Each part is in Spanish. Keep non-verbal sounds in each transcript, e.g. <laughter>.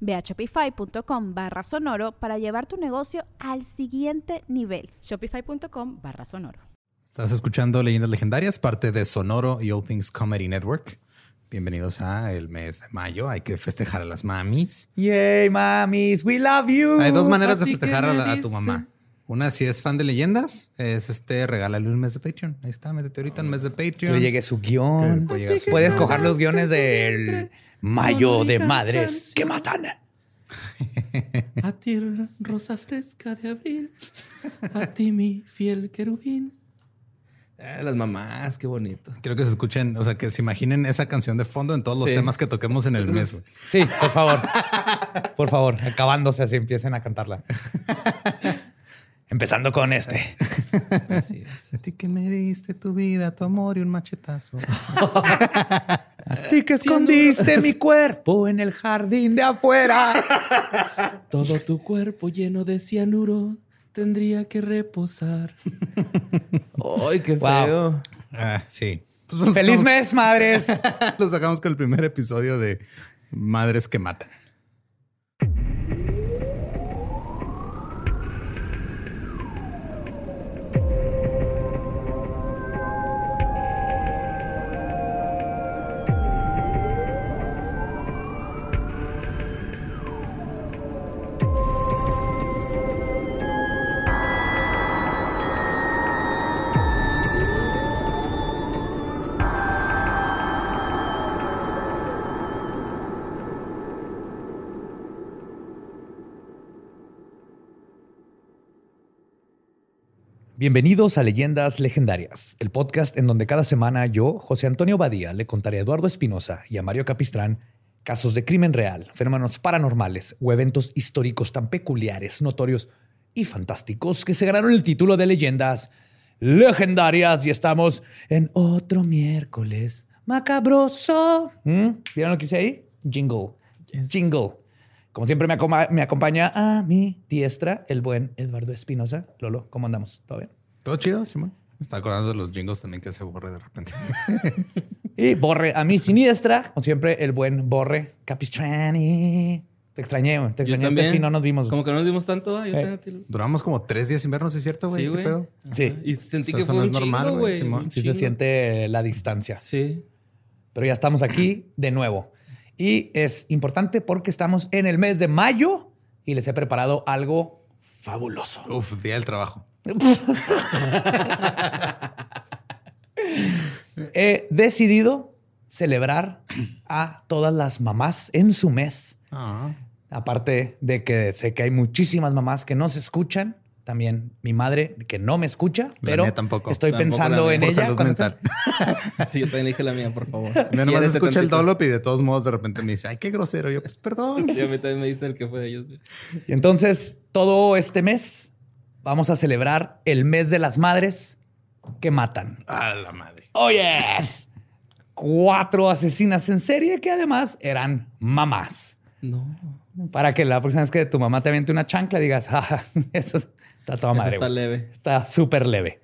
Ve a shopify.com barra sonoro para llevar tu negocio al siguiente nivel. Shopify.com barra sonoro. Estás escuchando Leyendas Legendarias, parte de Sonoro y All Things Comedy Network. Bienvenidos a el mes de mayo. Hay que festejar a las mamis. Yay, mamis, we love you. Hay dos maneras de festejar a, a tu mamá. Una, si es fan de leyendas, es este, regálale un mes de Patreon. Ahí está, métete ahorita un mes de Patreon. Que le llegue su guion. Puedes coger los guiones del Mayo de Madres que matan. <laughs> A ti, rosa fresca de abril. A ti, mi fiel querubín. Eh, las mamás, qué bonito. Quiero que se escuchen, o sea, que se imaginen esa canción de fondo en todos los temas que toquemos en el <laughs> mes. Sí, por favor. Por favor, acabándose así empiecen a cantarla. Empezando con este. Así es. A ti que me diste tu vida, tu amor y un machetazo. <laughs> a ti que escondiste mi cuerpo en el jardín de afuera. <laughs> Todo tu cuerpo lleno de cianuro tendría que reposar. ¡Ay, qué feo! Ah, sí. Pues ¡Feliz mes, madres! <laughs> Lo sacamos con el primer episodio de Madres que Matan. Bienvenidos a Leyendas Legendarias, el podcast en donde cada semana yo, José Antonio Badía, le contaré a Eduardo Espinosa y a Mario Capistrán casos de crimen real, fenómenos paranormales o eventos históricos tan peculiares, notorios y fantásticos que se ganaron el título de Leyendas Legendarias y estamos en otro miércoles macabroso. ¿Mm? ¿Vieron lo que hice ahí? Jingle. Jingle. Como siempre me, me, acompaña a mi diestra el buen Eduardo Espinosa. Lolo, ¿cómo andamos? ¿Todo bien? Todo chido, Simón. Me está acordando de los jingles también que se borre de repente. <laughs> y Borre, a mi siniestra, como siempre, el buen Borre Capistrani. Te extrañé, güey. Te extrañé. Este fin no nos vimos. Como que no nos vimos tanto. Yo eh. Duramos como tres días sin vernos, ¿es cierto, güey? Sí, güey. Sí. Y sentí que fue un normal, güey. Sí se siente la distancia. Sí. Pero ya estamos aquí de nuevo. Y es importante porque estamos en el mes de mayo y les he preparado algo fabuloso. Uf, día del trabajo. <laughs> he decidido celebrar a todas las mamás en su mes. Ah. Aparte de que sé que hay muchísimas mamás que no se escuchan también mi madre, que no me escucha, pero tampoco. estoy pensando en ella. Mental. <laughs> <laughs> sí, yo también dije la mía, por favor. Mi hermano escucha el dolop y de todos modos de repente me dice, ay, qué grosero. Yo, pues perdón. Sí, a mí también me dice el que fue de ellos. Y entonces, todo este mes vamos a celebrar el mes de las madres que matan. A la madre. Oh, yes. Cuatro asesinas en serie que además eran mamás. No. Para que la próxima vez que tu mamá te aviente una chancla digas, ah, <laughs> eso es Está toda madre. Está leve. Está súper leve.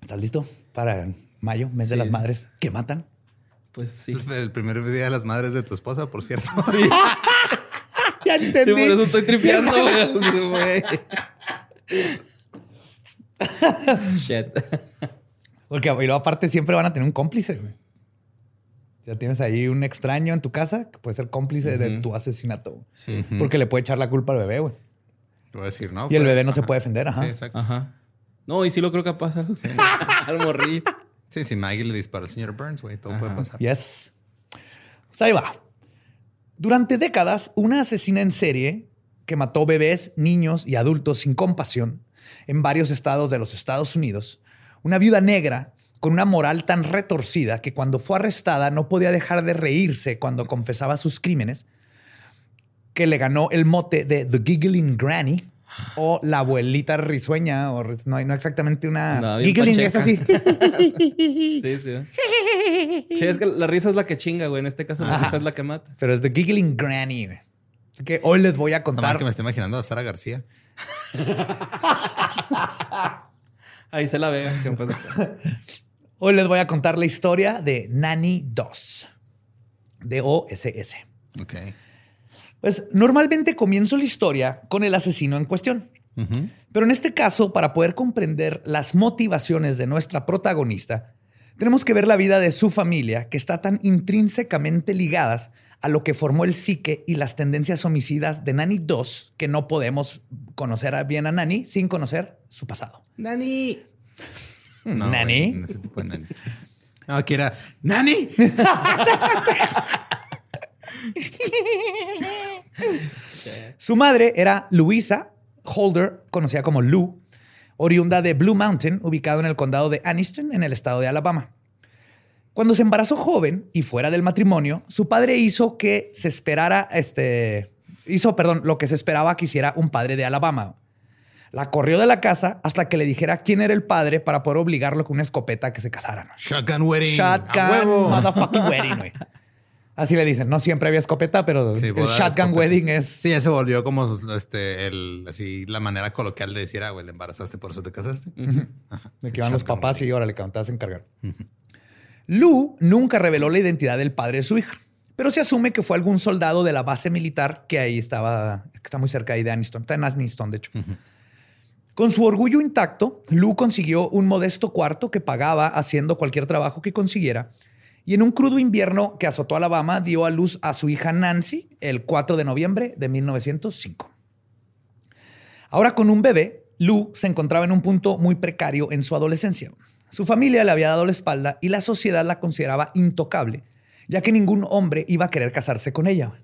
¿Estás listo para mayo, mes de las madres que matan? Pues sí. El primer día de las madres de tu esposa, por cierto. <laughs> Sí. <laughs> ya entendí. Sí, por eso estoy tripeando, <laughs> güey. Shit. Porque y luego aparte siempre van a tener un cómplice, güey. Ya tienes ahí un extraño en tu casa que puede ser cómplice de tu asesinato. Porque le puede echar la culpa al bebé, güey. Voy a decir, ¿no? Y el bebé no se puede defender, ajá. Sí, exacto. Ajá. No, y sí lo creo capaz al, <laughs> al morrillo. Sí, si Maggie le dispara al señor Burns, güey, todo puede pasar. Yes. Pues ahí va. Durante décadas, una asesina en serie que mató bebés, niños y adultos sin compasión en varios estados de los Estados Unidos, una viuda negra con una moral tan retorcida que cuando fue arrestada no podía dejar de reírse cuando confesaba sus crímenes, que le ganó el mote de The Giggling Granny o la abuelita risueña, o no hay no exactamente una... No, Giggling es así. <laughs> Sí, sí. Sí, es que la risa es la que chinga, güey. En este caso, la risa es la que mata. Pero es The Giggling Granny. güey. Que hoy les voy a contar. que me esté imaginando a Sara García. <laughs> Ahí se la ve. <laughs> Hoy les voy a contar la historia de Nanny Doss. D-O-S-S. Ok. Pues normalmente comienzo la historia con el asesino en cuestión. Pero en este caso, para poder comprender las motivaciones de nuestra protagonista, tenemos que ver la vida de su familia, que está tan intrínsecamente ligadas a lo que formó el psique y las tendencias homicidas de Nanny 2, que no podemos conocer a- bien a Nanny sin conocer su pasado. Dani. No, ¿Nani? güey, ese tipo de nani. No, aquí era ¡Nani! <laughs> <laughs> Su madre era Louisa Holder, conocida como Lou, oriunda de Blue Mountain, ubicado en el condado de Anniston, en el estado de Alabama. Cuando se embarazó joven y fuera del matrimonio, su padre hizo que se esperara, este, hizo, perdón, lo que se esperaba que hiciera un padre de Alabama. La corrió de la casa hasta que le dijera quién era el padre para poder obligarlo con una escopeta a que se casaran. Shotgun wedding. ¡A Shotgun motherfucking wedding, güey. Así le dicen. No siempre había escopeta, pero Sí, el shotgun escopeta. wedding es Sí, ya se volvió como este, el, así, la manera coloquial de decir, ah, güey, le embarazaste, por eso te casaste. Ajá. De que van los papás wedding. y órale, cabrón, te vas a encargar. Lou nunca reveló la identidad del padre de su hija, pero se asume que fue algún soldado de la base militar que ahí estaba, que está muy cerca ahí de Aniston. Está en Aniston, de hecho. Con su orgullo intacto, Lou consiguió un modesto cuarto que pagaba haciendo cualquier trabajo que consiguiera. Y en un crudo invierno que azotó Alabama, dio a luz a su hija Nancy el 4 de noviembre de 1905. Ahora con un bebé, Lou se encontraba en un punto muy precario en su adolescencia. Su familia le había dado la espalda y la sociedad la consideraba intocable, ya que ningún hombre iba a querer casarse con ella.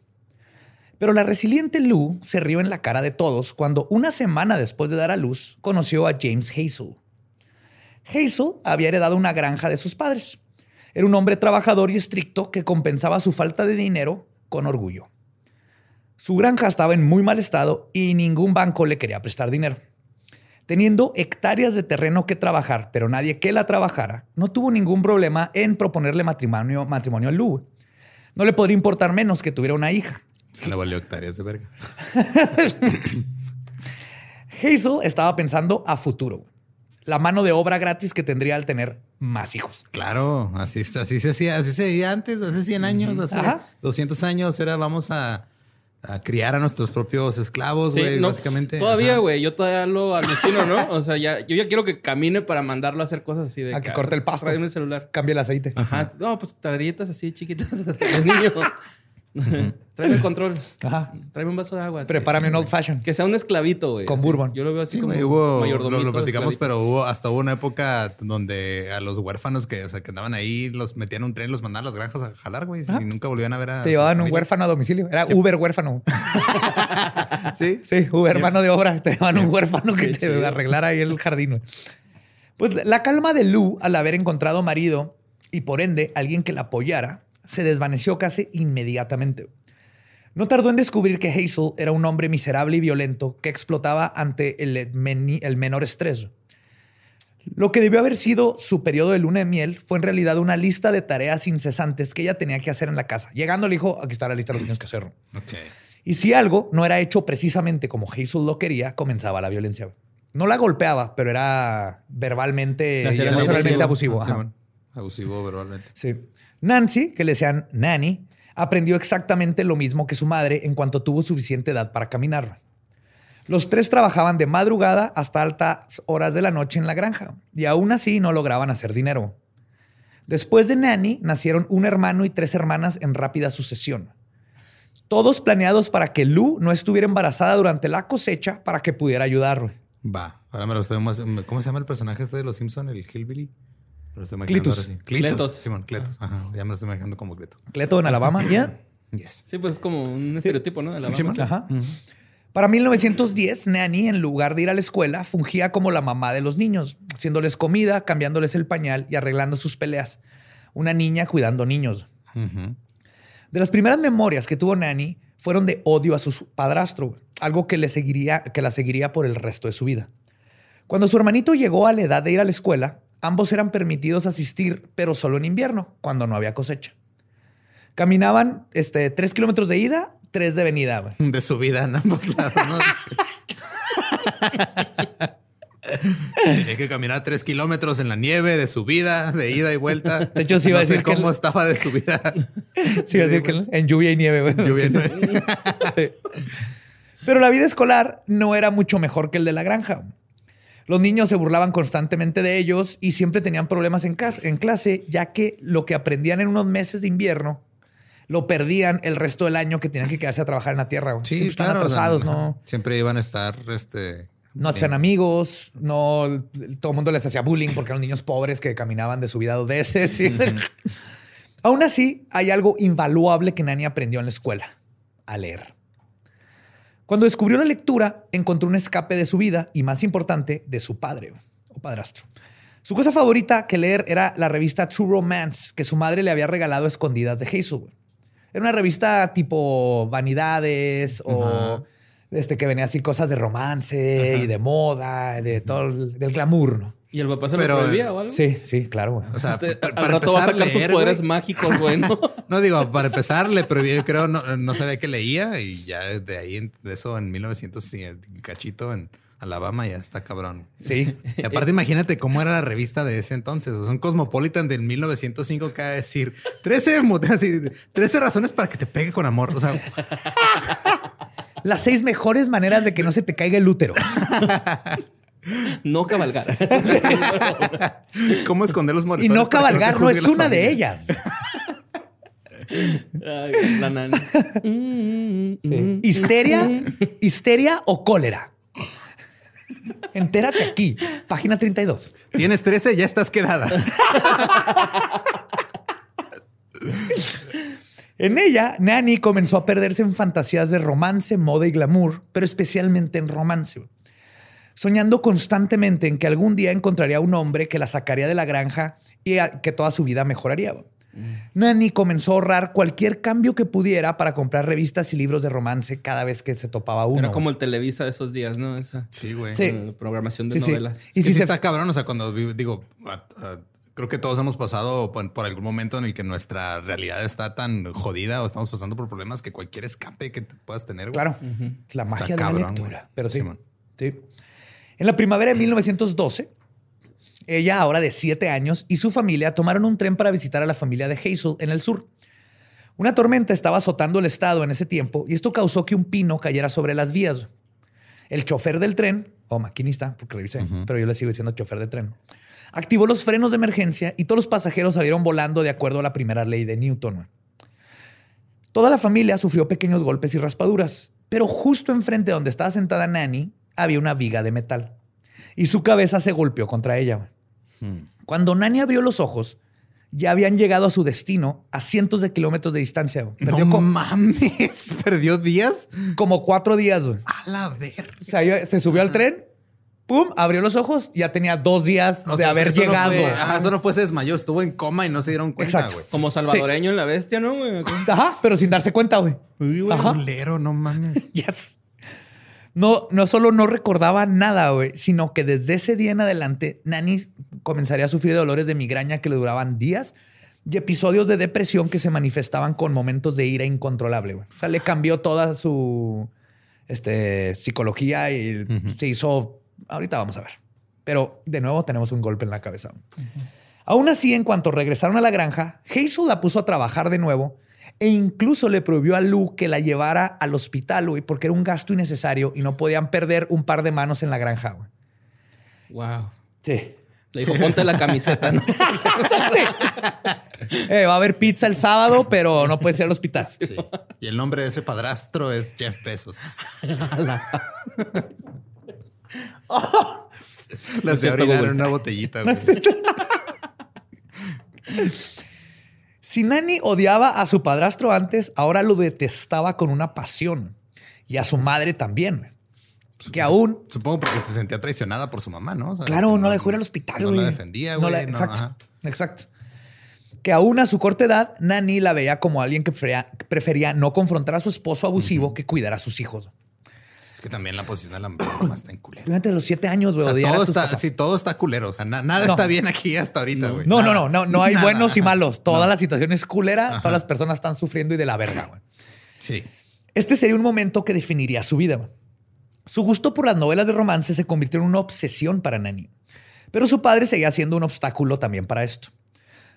Pero la resiliente Lou se rió en la cara de todos cuando una semana después de dar a luz conoció a James Hazel. Hazel había heredado una granja de sus padres. Era un hombre trabajador y estricto que compensaba su falta de dinero con orgullo. Su granja estaba en muy mal estado y ningún banco le quería prestar dinero. Teniendo hectáreas de terreno que trabajar, pero nadie que la trabajara, no tuvo ningún problema en proponerle matrimonio, matrimonio a Lou. No le podría importar menos que tuviera una hija. Se le valió hectáreas de verga. <laughs> Hazel estaba pensando a futuro. La mano de obra gratis que tendría al tener más hijos. Claro, así, así se hacía, así se hacía antes, hace 100 años, hace Ajá. 200 años, era vamos a, a criar a nuestros propios esclavos, Sí, güey, no, básicamente. Todavía, güey. Yo todavía lo alucino, ¿no? O sea, ya, yo ya quiero que camine para mandarlo a hacer cosas así de A que corte el pasto. Tráeme el celular. Cambia el aceite. Ajá. No, pues tarjetas así chiquitas Tráeme el control. Ajá. Tráeme un vaso de agua. Prepárame un old fashion. Que sea un esclavito, güey. Con así. bourbon. Yo lo veo así Sí, como hubo, lo, mayordomito, lo platicamos, esclavito. pero hubo hasta hubo una época donde a los huérfanos que, o sea, que andaban ahí, los metían en un tren, los mandaban a las granjas a jalar, güey, y nunca volvían a ver a. Te llevaban un huérfano a domicilio. Era Uber huérfano. <laughs> Sí. Sí, Uber, mano de obra. Te llevaban un huérfano que te chido. arreglara ahí el jardín. güey. Pues la calma de Lou al haber encontrado marido y por ende alguien que la apoyara se desvaneció casi inmediatamente. No tardó en descubrir que Hazel era un hombre miserable y violento que explotaba ante el, meni- el menor estrés. Lo que debió haber sido su periodo de luna de miel fue en realidad una lista de tareas incesantes que ella tenía que hacer en la casa. Llegando le dijo, aquí está la lista de lo que tienes que hacer. Y si algo no era hecho precisamente como Hazel lo quería, comenzaba la violencia. No la golpeaba, pero era verbalmente emocionalmente abusivo. abusivo. Abusivo verbalmente. Sí. Nancy, que le decían Nanny, aprendió exactamente lo mismo que su madre en cuanto tuvo suficiente edad para caminar. Los tres trabajaban de madrugada hasta altas horas de la noche en la granja y aún así no lograban hacer dinero. Después de Nanny nacieron un hermano y tres hermanas en rápida sucesión. Todos planeados para que Lou no estuviera embarazada durante la cosecha para que pudiera ayudar. Va. Ahora me lo estoy más. ¿Cómo se llama el personaje este de los Simpson, el Hillbilly? Me lo estoy imaginando Cletus. ahora sí. Cletus. Cletus. Simón, Cletus. Ajá. Ya me lo estoy imaginando como Cleto. Cleto en Alabama, ¿ya? Yes. Sí, pues es como un estereotipo, ¿no? De Simón. Ajá. Para 1910, Nanny, en lugar de ir a la escuela, fungía como la mamá de los niños, haciéndoles comida, cambiándoles el pañal y arreglando sus peleas. Una niña cuidando niños. De las primeras memorias que tuvo Nanny fueron de odio a su padrastro, algo que, le seguiría, que la seguiría por el resto de su vida. Cuando su hermanito llegó a la edad de ir a la escuela, ambos eran permitidos asistir, pero solo en invierno, cuando no había cosecha. Caminaban este, tres kilómetros de ida, tres de venida. güey. <laughs> De su vida en ambos lados, ¿no? <laughs> Tenía que caminar tres kilómetros en la nieve de subida, de ida y vuelta. De hecho, sí iba No a sé decir que cómo el- estaba de subida. <laughs> Sí, así que en lluvia y nieve. güey. Lluvia y. Sí. Pero la vida escolar no era mucho mejor que el de la granja. Los niños se burlaban constantemente de ellos y siempre tenían problemas en, cas- en clase, ya que lo que aprendían en unos meses de invierno lo perdían el resto del año que tenían que quedarse a trabajar en la tierra. güey. Siempre están claro, o sea, atrasados. ¿no? Siempre iban a estar, este... No hacían amigos, no todo el mundo les hacía bullying porque eran niños pobres que caminaban de su vida dos veces. <laughs> ¿sí? Aún así, hay algo invaluable que Nani aprendió en la escuela: a leer. Cuando descubrió la lectura, encontró un escape de su vida y, más importante, de su padre o padrastro. Su cosa favorita que leer era la revista True Romance que su madre le había regalado a escondidas de Hazel. güey. Era una revista tipo vanidades o Ajá. este que venía así cosas de romance y de moda, de todo el, del glamour, ¿no? ¿Y el papá se Pero, lo prohibía o algo? Sí, sí, claro. güey. O sea, Este, pa- al rato va a sacar sus poderes güey. mágicos, güey, ¿no? <laughs> No digo, para empezar, le prohibí, yo creo, no, no sabía que leía y ya de ahí, de eso en 1900 y cachito en Alabama ya está cabrón. Sí. Y aparte, imagínate cómo era la revista de ese entonces. O sea, un Cosmopolitan del 1905 que va a decir 13, mo- así, 13 razones para que te pegue con amor. O sea, Las seis mejores maneras de que no se te caiga el útero. <laughs> No cabalgar. <laughs> cómo esconder los Y moretones. no que te cabalgar no es una de ellas. Ay, la nana. Histeria, histeria o cólera. Entérate aquí, página 32. Tienes 13, ya estás quedada. En ella, Nanny comenzó a perderse en fantasías de romance, moda y glamour, pero especialmente en romance. Soñando constantemente en que algún día encontraría un hombre que la sacaría de la granja y que toda su vida mejoraría. Nanny comenzó a ahorrar cualquier cambio que pudiera para comprar revistas y libros de romance cada vez que se topaba uno. Era como el Televisa de esos días, ¿no? Esa Sí, güey. Sí. programación de Sí, sí. novelas. Y Y si si se- está cabrón, o sea, cuando digo, creo que todos hemos pasado por, por algún momento en el que nuestra realidad está tan jodida o estamos pasando por problemas que cualquier escape que te puedas tener. güey. Claro, la Está magia de cabrón, la lectura. güey. Pero sí, sí. En la primavera de 1912, ella, ahora de siete años, y su familia tomaron un tren para visitar a la familia de Hazel en el sur. Una tormenta estaba azotando el estado en ese tiempo y esto causó que un pino cayera sobre las vías. El chofer del tren, o maquinista, porque revisé, pero yo le sigo diciendo chofer de tren, activó los frenos de emergencia y todos los pasajeros salieron volando de acuerdo a la primera ley de Newton. Toda la familia sufrió pequeños golpes y raspaduras, pero justo enfrente donde estaba sentada Nanny había una viga de metal y su cabeza se golpeó contra ella. güey. Hmm. Cuando Nanny abrió los ojos, ya habían llegado a su destino a cientos de kilómetros de distancia. güey. Perdió No mames, <laughs> perdió días. como cuatro días. güey. A la ver. O sea, ella- se subió al tren, pum, abrió los ojos, ya tenía dos días de haber eso no llegado. fue- ajá, eso no fue, se desmayó, estuvo en coma y no se dieron cuenta, Exacto. güey. Como salvadoreño en la bestia, ¿no? güey? Ajá, pero sin darse cuenta, güey. Ajá. Culero, no mames. <laughs> Yes. No, no solo no recordaba nada, güey, sino que desde ese día en adelante, Nani comenzaría a sufrir de dolores de migraña que le duraban días y episodios de depresión que se manifestaban con momentos de ira incontrolable. güey. O sea, le cambió toda su este, psicología y se hizo. Ahorita vamos a ver. Pero de nuevo tenemos un golpe en la cabeza. Aún así, en cuanto regresaron a la granja, Hazel la puso a trabajar de nuevo e incluso le prohibió a Lou que la llevara al hospital, güey, porque era un gasto innecesario y no podían perder un par de manos en la granja, güey. Wow. Sí. Le dijo, ponte la camiseta, ¿no? <laughs> Eh, va a haber pizza el sábado, pero no puede ir al hospital. Sí. Y el nombre de ese padrastro es Jeff Bezos. La <laughs> cierto, orinar Google. en una botellita. güey. <laughs> Si Nani odiaba a su padrastro antes, ahora lo detestaba con una pasión. Y a su madre también. Que aún, Supongo porque se sentía traicionada por su mamá, ¿no? O sea, claro, no la dejó ir al hospital, No la defendía, No güey. no, exacto, ajá. exacto. Que aún a su corta edad, Nani la veía como alguien que prefería, que prefería no confrontar a su esposo abusivo que cuidar a sus hijos. Es que también la posición de la mamá está en culero. A los siete años, güey, O sea, todo está, sí, todo está culero. O sea, na- nada No. está bien aquí hasta ahorita, güey. No, no, no, no, no hay Nada. buenos y malos. Toda No. la situación es culera, Ajá. todas las personas están sufriendo y de la verga, güey. Sí. Este sería un momento que definiría su vida. güey. Su gusto por las novelas de romance se convirtió en una obsesión para Nani. Pero su padre seguía siendo un obstáculo también para esto.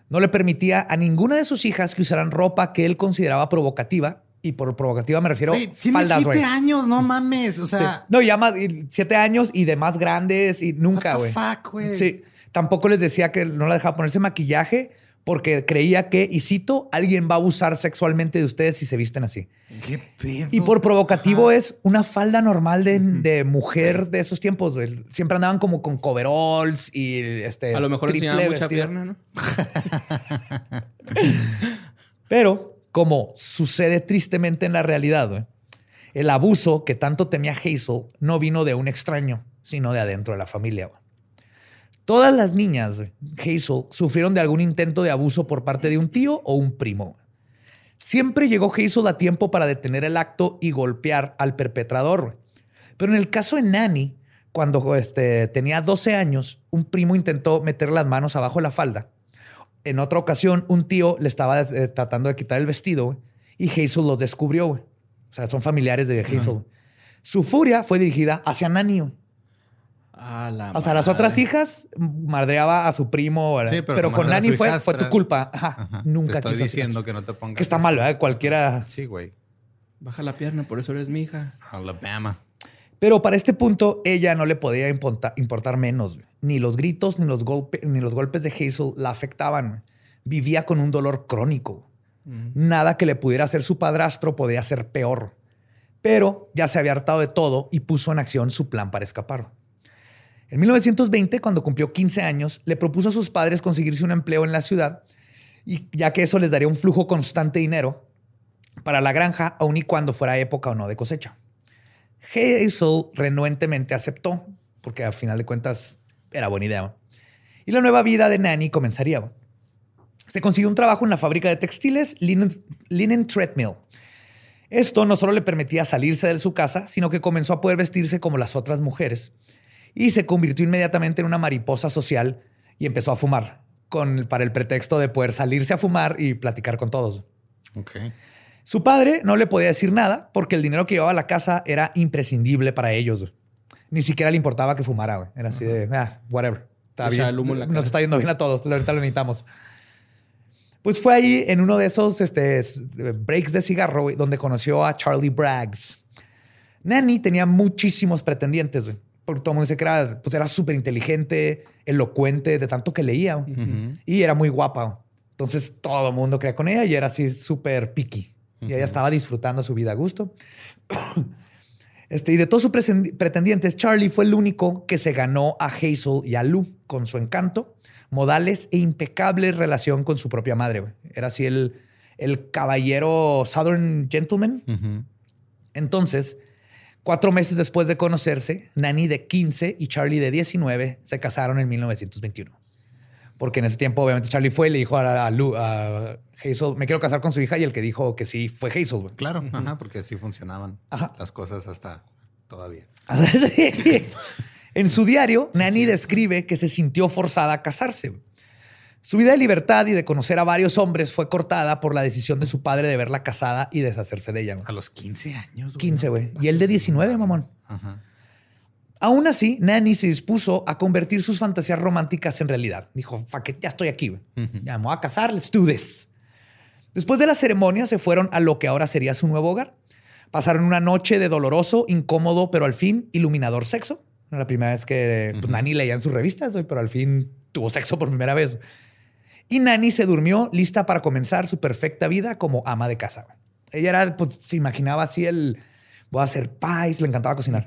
No le permitía a ninguna de sus hijas que usaran ropa que él consideraba provocativa. Y por provocativa me refiero Güey, tiene faldas, siete güey. años, no mames. O Sí. sea, No, ya más, siete años y de más grandes y nunca, what the güey. fuck, güey. Sí. Tampoco les decía que no la dejaba ponerse maquillaje porque creía que, y cito, alguien va a abusar sexualmente de ustedes si se visten así. ¿Qué pedo? Y por provocativo Ajá. es una falda normal de, de mujer de esos tiempos. güey. Siempre andaban como con coveralls y este. A lo mejor triple mucha pierna, ¿no? <laughs> Pero, como sucede tristemente en la realidad, el abuso que tanto temía Hazel no vino de un extraño, sino de adentro de la familia. Todas las niñas, Hazel, sufrieron de algún intento de abuso por parte de un tío o un primo. Siempre llegó Hazel a tiempo para detener el acto y golpear al perpetrador. Pero en el caso de Nanny, cuando este, tenía 12 años, un primo intentó meter las manos abajo de la falda. En otra ocasión, un tío le estaba eh, tratando de quitar el vestido güey, y Hazel los descubrió. güey. O sea, son familiares de Hazel. güey. Su furia fue dirigida hacia Nanny. A la O sea, las otras hijas madreaba a su primo. Sí, pero pero, con Nanny fue, hijastra. fue tu culpa. Ajá, Ajá. Nunca Te estoy quiso diciendo que no te pongas. Que está eso. mal, ¿verdad? Cualquiera. Sí, güey. Baja la pierna, por eso eres mi hija. Alabama. Pero para este punto, ella no le podía importa- importar menos. güey. Ni los gritos ni los, golpe- ni los golpes de Hazel la afectaban. güey. Vivía con un dolor crónico. Nada que le pudiera hacer su padrastro podía ser peor. Pero ya se había hartado de todo y puso en acción su plan para escapar. En 1920, cuando cumplió 15 años, le propuso a sus padres conseguirse un empleo en la ciudad, y ya que eso les daría un flujo constante de dinero para la granja, aun y cuando fuera época o no de cosecha. Hazel renuentemente aceptó, porque al final de cuentas era buena idea. Y la nueva vida de Nanny comenzaría. Se consiguió un trabajo en la fábrica de textiles Linen, Treadmill. Esto no solo le permitía salirse de su casa, sino que comenzó a poder vestirse como las otras mujeres. Y se convirtió inmediatamente en una mariposa social y empezó a fumar, con, para el pretexto de poder salirse a fumar y platicar con todos. Su padre no le podía decir nada porque el dinero que llevaba a la casa era imprescindible para ellos. güey. Ni siquiera le importaba que fumara, güey. Era así de, ah, whatever. Está bien. el humo en la cara. Nos está yendo bien a todos. Ahorita lo necesitamos. Pues fue ahí en uno de esos este, breaks de cigarro güey, donde conoció a Charlie Braggs. Nanny tenía muchísimos pretendientes, güey. Porque todo el mundo dice que era pues era súper inteligente, elocuente, de tanto que leía. Y era muy guapa. Entonces todo el mundo creía con ella y era así súper picky. Y ella estaba disfrutando su vida a gusto. <coughs> Este, y de todos sus pretendientes, Charlie fue el único que se ganó a Hazel y a Lou con su encanto, modales e impecable relación con su propia madre. Era así el, el caballero Southern Gentleman. Entonces, cuatro meses después de conocerse, Nani de 15 y Charlie de 19 se casaron en 1921. Porque en ese tiempo, obviamente, Charlie fue y le dijo a, a Lou- a Hazel, me quiero casar con su hija, y el que dijo que sí fue Hazel. güey. Claro, ajá, porque así funcionaban Ajá. las cosas hasta todavía. <laughs> Sí. <laughs> En su diario, Nani describe que se sintió forzada a casarse. güey. Su vida de libertad y de conocer a varios hombres fue cortada por la decisión de su padre de verla casada y deshacerse de ella. güey. A los 15 años. 15, no güey. te Y él de pases 19, madre. mamón. Ajá. Aún así, Nanny se dispuso a convertir sus fantasías románticas en realidad. Dijo, it, ya estoy aquí, güey. Ya me voy a casar, let's do this. Después de la ceremonia, se fueron a lo que ahora sería su nuevo hogar. Pasaron una noche de doloroso, incómodo, pero al fin iluminador sexo. Era la primera vez que pues, Nanny leía en sus revistas, güey, pero al fin tuvo sexo por primera vez. Y Nanny se durmió lista para comenzar su perfecta vida como ama de casa. Ella era, pues, se imaginaba así el, voy a hacer pies, le encantaba cocinar.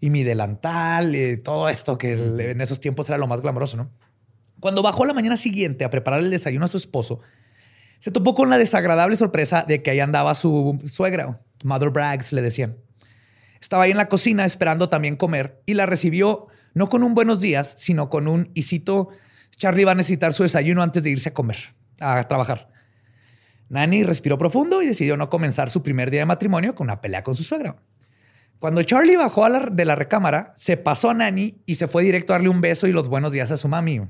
Y mi delantal, eh, todo esto que el- en esos tiempos era lo más glamoroso, ¿no? Cuando bajó la mañana siguiente a preparar el desayuno a su esposo, se topó con la desagradable sorpresa de que ahí andaba su suegra, Mother Braggs, le decían. Estaba ahí en la cocina esperando también comer y la recibió no con un buenos días, sino con un isito. Charlie va a necesitar su desayuno antes de irse a comer, a trabajar. Nani respiró profundo y decidió no comenzar su primer día de matrimonio con una pelea con su suegra. Cuando Charlie bajó de la recámara, se pasó a Nani y se fue directo a darle un beso y los buenos días a su mami.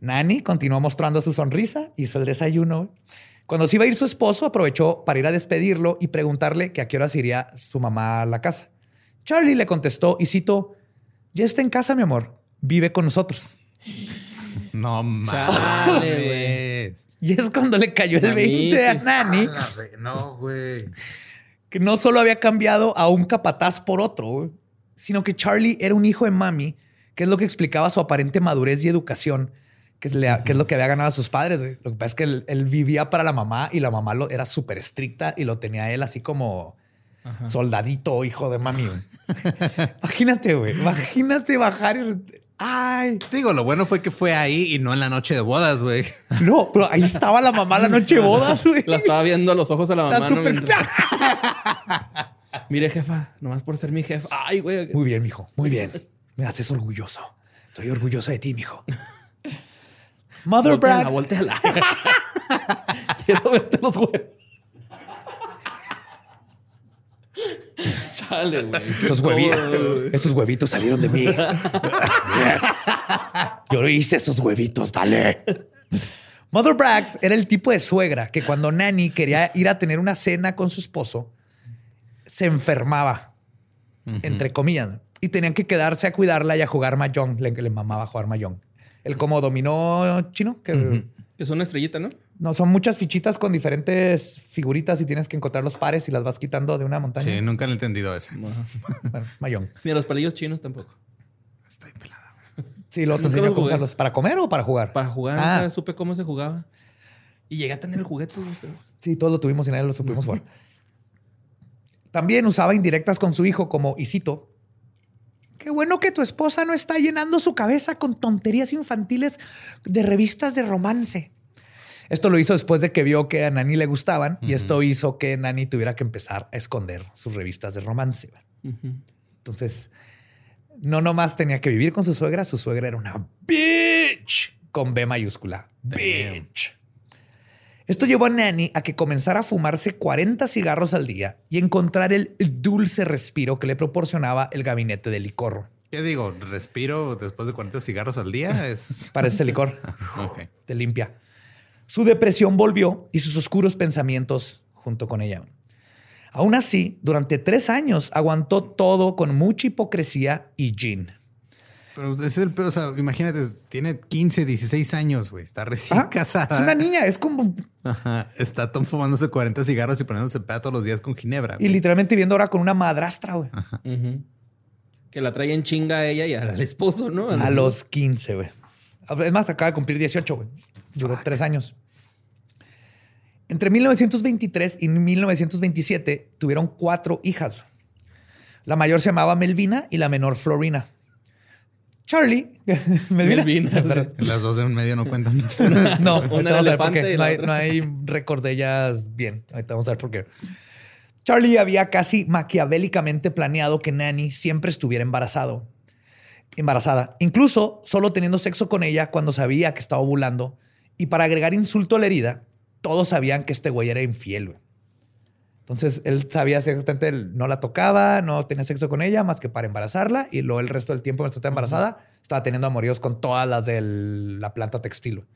Nani continuó mostrando su sonrisa, hizo el desayuno. Cuando se iba a ir su esposo, aprovechó para ir a despedirlo y preguntarle que a qué horas iría su mamá a la casa. Charlie le contestó y citó, ya está en casa, mi amor, vive con nosotros. No mames. Y es cuando le cayó el 20 a Mamitis. Nani, A la ve- No, güey. que no solo había cambiado a un capataz por otro, güey, sino que Charlie era un hijo de mami, que es lo que explicaba su aparente madurez y educación, que es, le- que es lo que había ganado a sus padres. güey. Lo que pasa es que él, él vivía para la mamá y la mamá lo, era súper estricta y lo tenía él así como soldadito, hijo de mami. güey. <laughs> imagínate, güey. Imagínate bajar y... Ay, Digo, lo bueno fue que fue ahí y no en la noche de bodas, güey. <laughs> no, pero ahí estaba la mamá la noche de bodas, güey. La estaba viendo a los ojos a la Está mamá. ¿no? súper- Mientras- <laughs> Mire, jefa, nomás por ser mi jefa. Ay, güey. Muy bien, mijo. Muy bien. Me haces orgulloso. Estoy orgulloso de ti, mijo. Mother Braggs. volteala. <laughs> Quiero verte los huevos. <laughs> Chale, güey. Esos huevitos, esos huevitos salieron de mí. Yes. <laughs> Yo hice esos huevitos, dale. Mother Braggs era el tipo de suegra que cuando Nanny quería ir a tener una cena con su esposo, se enfermaba, entre comillas, y tenían que quedarse a cuidarla y a jugar mahjong. Le, le mamaba jugar mahjong. El como dominó chino, que Que es una estrellita, ¿no? No son muchas fichitas con diferentes figuritas y tienes que encontrar los pares y las vas quitando de una montaña. Sí, nunca he entendido eso. Bueno, mahjong. Ni a los palillos chinos tampoco. Está pelada. Sí, luego te enseño los cómo usarlos. ¿Para comer o para jugar? Para jugar, Ah. nunca supe cómo se jugaba. Y llegué a tener el juguete, pero- Sí, todos lo tuvimos y nadie lo supimos jugar. También usaba indirectas con su hijo como, y cito, Qué bueno que tu esposa no está llenando su cabeza con tonterías infantiles de revistas de romance. Esto lo hizo después de que vio que a Nani le gustaban y esto hizo que Nani tuviera que empezar a esconder sus revistas de romance. Entonces, no nomás tenía que vivir con su suegra, su suegra era una bitch con B mayúscula. Bitch. Esto llevó a Nanny a que comenzara a fumarse 40 cigarros al día y encontrar el dulce respiro que le proporcionaba el gabinete de licor. ¿Qué digo? ¿Respiro después de 40 cigarros al día? <laughs> Es... Para ese licor <laughs> Ok. te limpia. Su depresión volvió y sus oscuros pensamientos junto con ella. Aún así, durante tres años aguantó todo con mucha hipocresía y gin. Pero ese es el pedo. O sea, imagínate, tiene 15, 16 años, güey. Está recién Ajá. casada. Es una niña, es como. Ajá. Está Tom fumándose 40 cigarros y poniéndose peda todos los días con ginebra. Y literalmente viviendo ahora con una madrastra, güey. Que la trae en chinga a ella y al esposo, ¿no? A los 15, güey. Es más, acaba de cumplir 18, güey. Duró tres años. Entre 1923 y 1927 tuvieron cuatro hijas. La mayor se llamaba Melvina y la menor Florina. Charlie. <laughs> Melvina. Melvina, <laughs> Perdón. Las dos en medio no cuentan. <laughs> No, Una vamos a ver por qué. No hay, no hay récord de ellas bien. Ahorita vamos a ver por qué. Charlie había casi maquiavélicamente planeado que Nanny siempre estuviera embarazado. Embarazada. Incluso solo teniendo sexo con ella cuando sabía que estaba ovulando. Y para agregar insulto a la herida, todos sabían que este güey era infiel. güey. Entonces él sabía exactamente, él no la tocaba, no tenía sexo con ella más que para embarazarla. Y luego el resto del tiempo, mientras estaba embarazada, estaba teniendo amoríos con todas las de la planta textil. güey.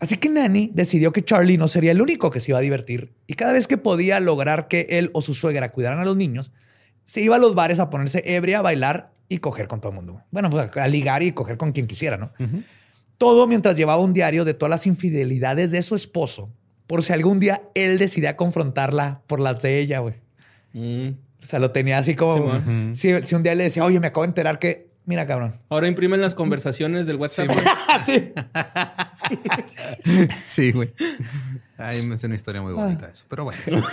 Así que Nanny decidió que Charlie no sería el único que se iba a divertir y cada vez que podía lograr que él o su suegra cuidaran a los niños, se iba a los bares a ponerse ebria, a bailar y coger con todo el mundo. Bueno, pues a ligar y coger con quien quisiera, ¿no? Todo mientras llevaba un diario de todas las infidelidades de su esposo, por si algún día él decidía confrontarla por las de ella, güey. Mm. O sea, lo tenía así como... Sí, si, si un día le decía, oye, me acabo de enterar que... Mira, cabrón. Ahora imprimen las conversaciones del WhatsApp. güey. <laughs> sí. <laughs> sí, güey. Ay, me hace una historia muy bonita eso. Pero bueno. <laughs>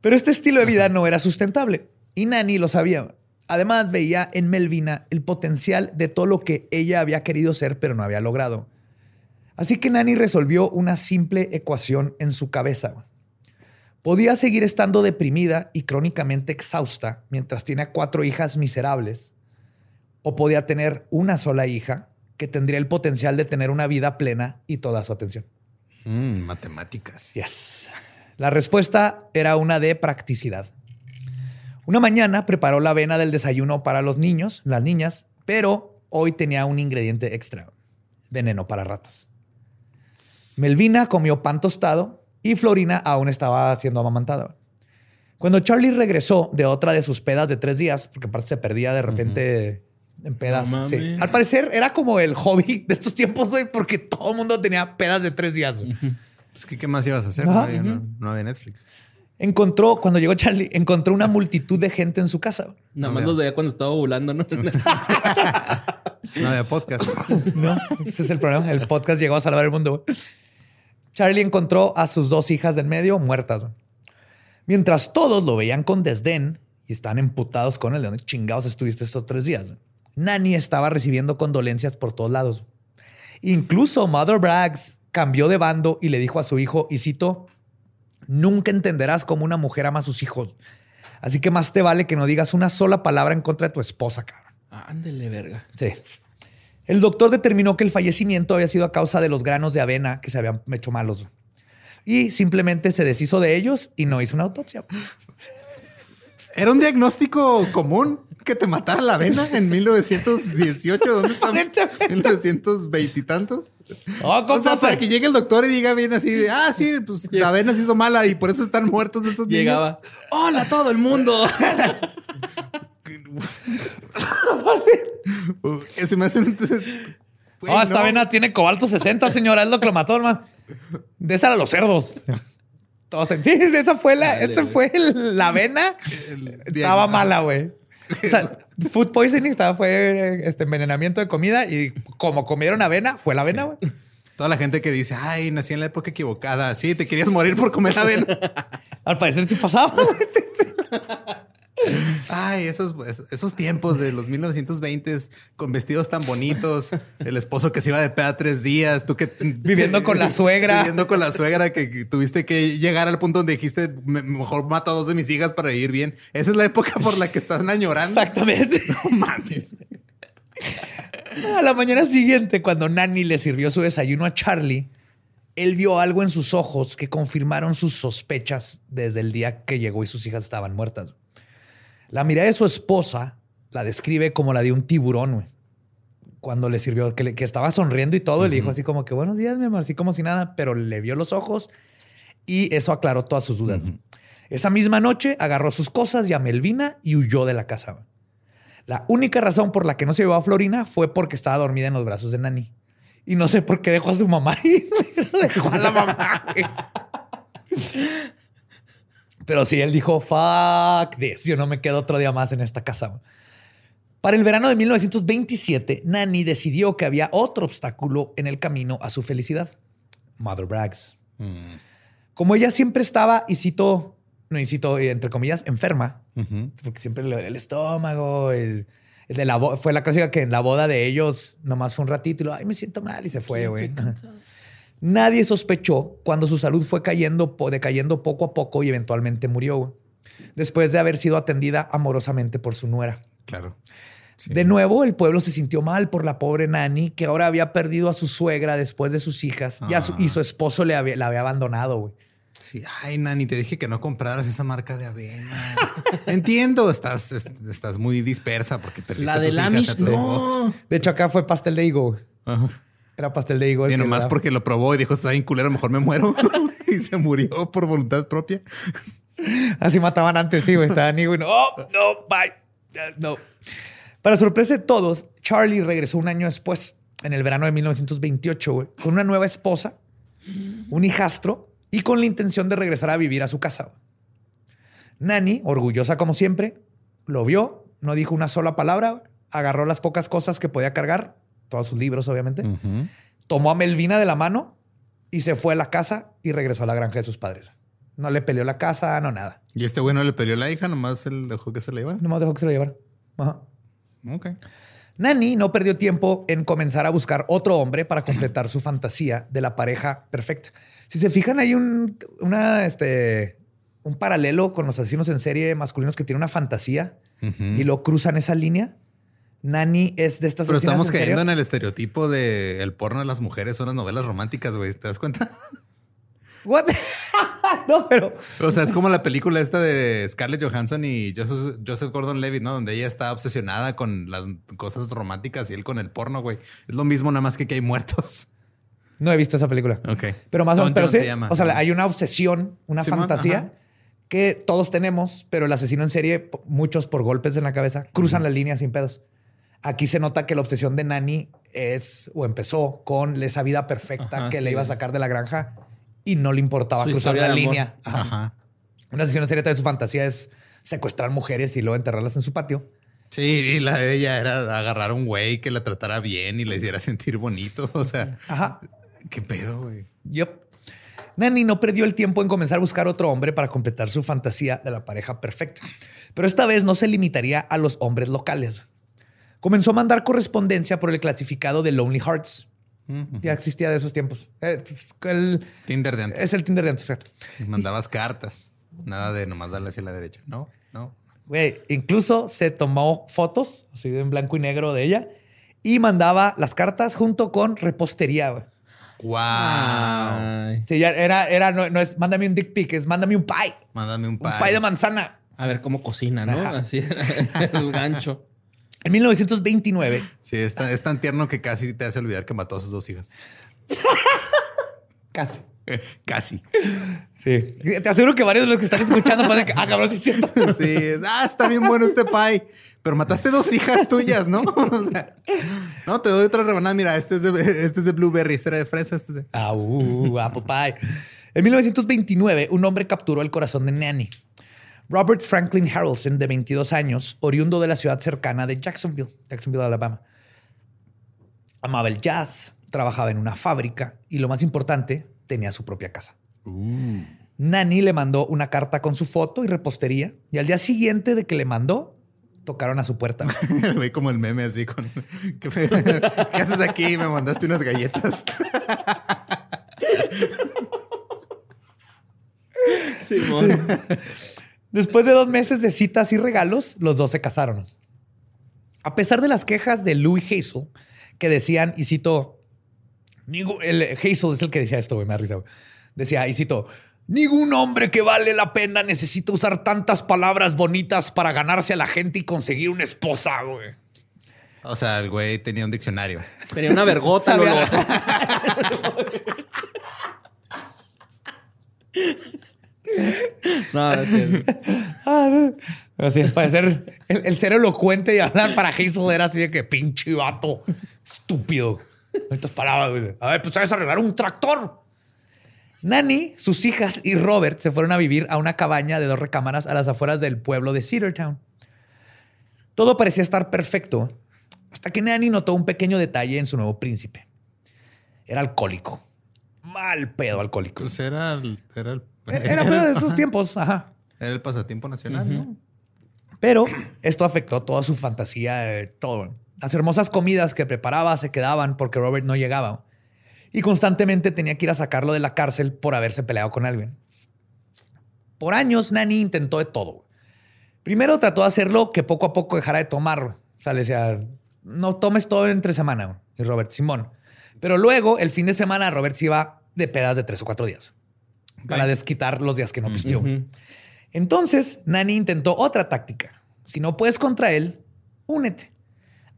Pero este estilo de vida no era sustentable y Nani lo sabía. Además, veía en Melvina el potencial de todo lo que ella había querido ser, pero no había logrado. Así que Nani resolvió una simple ecuación en su cabeza. Podía seguir estando deprimida y crónicamente exhausta mientras tiene cuatro hijas miserables, o podía tener una sola hija que tendría el potencial de tener una vida plena y toda su atención. Mm, matemáticas. Yes. La respuesta era una de practicidad. Una mañana preparó la avena del desayuno para los niños, las niñas, pero hoy tenía un ingrediente extra, veneno para ratas. Melvina comió pan tostado y Florina aún estaba siendo amamantada. Cuando Charlie regresó de otra de sus pedas de tres días, porque aparte se perdía de repente en pedas. No sí. mames. Al parecer era como el hobby de estos tiempos, güey, porque todo el mundo tenía pedas de tres días. Pues, ¿qué, qué más ibas a hacer? Ajá. No había, no- no había Netflix. Encontró, cuando llegó Charlie, encontró una multitud de gente en su casa. Nada No más los veía cuando estaba ovulando, ¿no? <laughs> <laughs> No había podcast. No, ese es el problema. El podcast llegó a salvar el mundo. Charlie encontró a sus dos hijas del medio muertas. Mientras todos lo veían con desdén y estaban emputados con él. ¿De dónde chingados estuviste estos tres días? Nani estaba recibiendo condolencias por todos lados. Incluso Mother Braggs cambió de bando y le dijo a su hijo, y cito, nunca entenderás cómo una mujer ama a sus hijos. Así que más te vale que no digas una sola palabra en contra de tu esposa, cabrón. Ándele, verga. Sí. El doctor determinó que el fallecimiento había sido a causa de los granos de avena que se habían hecho malos. Y simplemente se deshizo de ellos y no hizo una autopsia. ¿Era un diagnóstico común que te matara la avena en 1918? ¿Dónde estamos? Honestamente. 1920 y tantos. Oh, O sea, para que llegue el doctor y diga bien así de, ah, sí, pues la avena se hizo mala y por eso están muertos estos niños. Llegaba. ¡Hola, todo el mundo! <laughs> <laughs> Se me hacen... Güey, Oh, esta no. avena tiene cobalto 60, señora. Es lo que lo mató, hermano. De esa a los cerdos. Todos <laughs> Sí, esa fue la, Dale, esa fue la avena. <laughs> Estaba mala, güey. O sea, <laughs> food poisoning estaba, fue este envenenamiento de comida y como comieron avena, fue la avena, güey. Toda la gente que dice, ay, nací en la época equivocada. Sí, te querías morir por comer avena. Al parecer sí pasaba. Ay, esos, esos tiempos de los 1920 con vestidos tan bonitos, el esposo que se iba de peda tres días, tú que Viviendo con la suegra. viviendo con la suegra que, tuviste que llegar al punto donde dijiste "Me- mejor mato a dos de mis hijas para vivir bien. Esa es la época por la que están añorando. Exactamente. <laughs> No mames. A la mañana siguiente, cuando Nanny le sirvió su desayuno a Charlie, él vio algo en sus ojos que confirmaron sus sospechas desde el día que llegó y sus hijas estaban muertas. La mirada de su esposa la describe como la de un tiburón, güey. Cuando le sirvió, que, le- que estaba sonriendo y todo, le dijo así como que buenos días, mi amor, así como si nada, pero le vio los ojos y eso aclaró todas sus dudas. Esa misma noche agarró sus cosas y a Melvina y huyó de la casa. La única razón por la que no se llevó a Florina fue porque estaba dormida en los brazos de Nani. Y no sé por qué dejó a su mamá y <laughs> dejó a la mamá. Pero sí, él dijo, fuck this, yo no me quedo otro día más en esta casa. Para el verano de 1927, Nani decidió que había otro obstáculo en el camino a su felicidad. Mother Braggs. Mm, Como ella siempre estaba, y cito, no, y cito, eh, entre comillas, enferma, porque siempre le dolía el estómago, el, el de la fue la clásica que en la boda de ellos nomás fue un ratito y lo, ay, me siento mal y se fue, güey. Nadie sospechó cuando su salud fue cayendo, decayendo poco a poco y eventualmente murió, güey. Después de haber sido atendida amorosamente por su nuera. Claro. Sí. De nuevo, el pueblo se sintió mal por la pobre Nani, que ahora había perdido a su suegra después de sus hijas y, a su, y su esposo le había, la había abandonado, güey. Sí, ay, Nani, te dije que no compraras esa marca de avena. <laughs> Entiendo, estás, est- estás muy dispersa porque perdiste La a de tus hijas, Lamish, a tus no. De hecho, acá fue pastel de higo. güey. Ajá. Era pastel de higo. Y nomás era- porque lo probó y dijo, está bien culero, mejor me muero. <laughs> y se murió por voluntad propia. Así mataban antes, sí, güey. Estaban higo y no, oh, no, bye. No. Para sorpresa de todos, Charlie regresó un año después, en el verano de 1928, güey, con una nueva esposa, un hijastro y con la intención de regresar a vivir a su casa. Nani, orgullosa como siempre, lo vio, no dijo una sola palabra, agarró las pocas cosas que podía cargar, todos sus libros, obviamente, tomó a Melvina de la mano y se fue a la casa y regresó a la granja de sus padres. No le peleó la casa, no nada. Y este güey no le peleó la hija, nomás él dejó que se la llevara. Nomás dejó que se lo llevara. Ajá. Ok. Nani no perdió tiempo en comenzar a buscar otro hombre para completar su fantasía de la pareja perfecta. Si se fijan, hay un, una, este, un paralelo con los asesinos en serie masculinos que tienen una fantasía y lo cruzan esa línea. Nani es de estas Pero estamos en cayendo en el estereotipo de el porno de las mujeres son las novelas románticas, güey. ¿Te das cuenta? <laughs> What? <laughs> no, pero O sea, es como la película esta de Scarlett Johansson y Joseph, Joseph Gordon-Levitt, ¿no? Donde ella está obsesionada con las cosas románticas y él con el porno, güey. Es lo mismo, nada más que que hay muertos. no he visto esa película. Ok. Pero más o menos, pero sí, se llama. o sea, hay una obsesión, una Simón, fantasía ajá. que todos tenemos, pero el asesino en serie, muchos por golpes en la cabeza, cruzan la línea sin pedos. Aquí se nota que la obsesión de Nani es o empezó con esa vida perfecta Ajá, que sí, le iba a sacar de la granja y no le importaba Su cruzar la línea. Ajá. Ajá. Una en serie de su fantasía es secuestrar mujeres y luego enterrarlas en su patio. Sí, y la de ella era agarrar a un güey que la tratara bien y le hiciera sentir bonito. <laughs> O sea, Ajá. qué pedo, güey. Yep. Nani no perdió el tiempo en comenzar a buscar otro hombre para completar su fantasía de la pareja perfecta. Pero esta vez no se limitaría a los hombres locales. Comenzó a mandar correspondencia por el clasificado de Lonely Hearts. Ya existía de esos tiempos. Eh, el- Tinder de antes. es el Tinder de antes, exacto. Mandabas cartas. Nada de nomás darle hacia la derecha. No, no. Güey, incluso se tomó fotos, así en blanco y negro de ella, y mandaba las cartas junto con repostería. güey. Wow. Ay. Sí, ya era, era, no, no es mándame un dick pic, es mándame un pie. Mándame un Un pie. pie de manzana. A ver cómo cocina, ¿no? Ajá. Así el gancho. En 1929, Sí, es tan, es tan tierno que casi te hace olvidar que mató a sus dos hijas. casi. Casi. Sí. Te aseguro que varios de los que están escuchando pueden que, ah, cabrón, sí cierto. <laughs> Sí, es, ah, está bien bueno este pie. Pero mataste dos hijas tuyas, ¿no? <laughs> O sea, no, te doy otra rebanada. Mira, este es de, este es de blueberry, este era de fresa, este es de... Ah, uh, apple pie. En 1929, un hombre capturó el corazón de Nanny. Robert Franklin Harrelson, de 22 años, oriundo de la ciudad cercana de Jacksonville, Jacksonville, Alabama. Amaba el jazz, trabajaba en una fábrica y lo más importante, tenía su propia casa. Nanny le mandó una carta con su foto y repostería y al día siguiente de que le mandó, tocaron a su puerta. <laughs> Ve como el meme así con... ¿Qué, <laughs> ¿Qué haces aquí? Me mandaste unas galletas. <laughs> Simón. Después de dos meses de citas y regalos, los dos se casaron. A pesar de las quejas de Louis Hazel, que decían, y cito, "Ningú- el Hazel es el que decía esto, güey, me da risa, güey. Decía, y cito, ningún hombre que vale la pena necesita usar tantas palabras bonitas para ganarse a la gente y conseguir una esposa, güey. O sea, el güey tenía un diccionario. Tenía una vergota, Lolo. <laughs> No, no es cierto. <laughs> Ah, Así, para ser el, el ser elocuente y hablar para Hazel era así de que pinche vato estúpido. Estas palabras, güey. A ver, pues sabes arreglar un tractor. Nani, sus hijas y Robert se fueron a vivir a una cabaña de dos recámaras a las afueras del pueblo de Cedartown. Todo parecía estar perfecto hasta que Nani notó un pequeño detalle en su nuevo príncipe. Era alcohólico. Mal pedo alcohólico. Pues era el, era el, Era <laughs> pedo de esos tiempos, ajá. Era el pasatiempo nacional, ¿no? Pero esto afectó toda su fantasía, eh, todo. Las hermosas comidas que preparaba se quedaban porque Robert no llegaba. Y constantemente tenía que ir a sacarlo de la cárcel por haberse peleado con alguien. Por años, Nani intentó de todo. Primero trató de hacerlo que poco a poco dejara de tomar. O sea, le decía, no tomes todo entre semana. Y Robert, Simón. Pero luego, el fin de semana, Robert se iba de pedas de tres o cuatro días. Para desquitar los días que no pisteó. Ujú. Entonces, Nani intentó otra táctica. Si no puedes contra él, únete.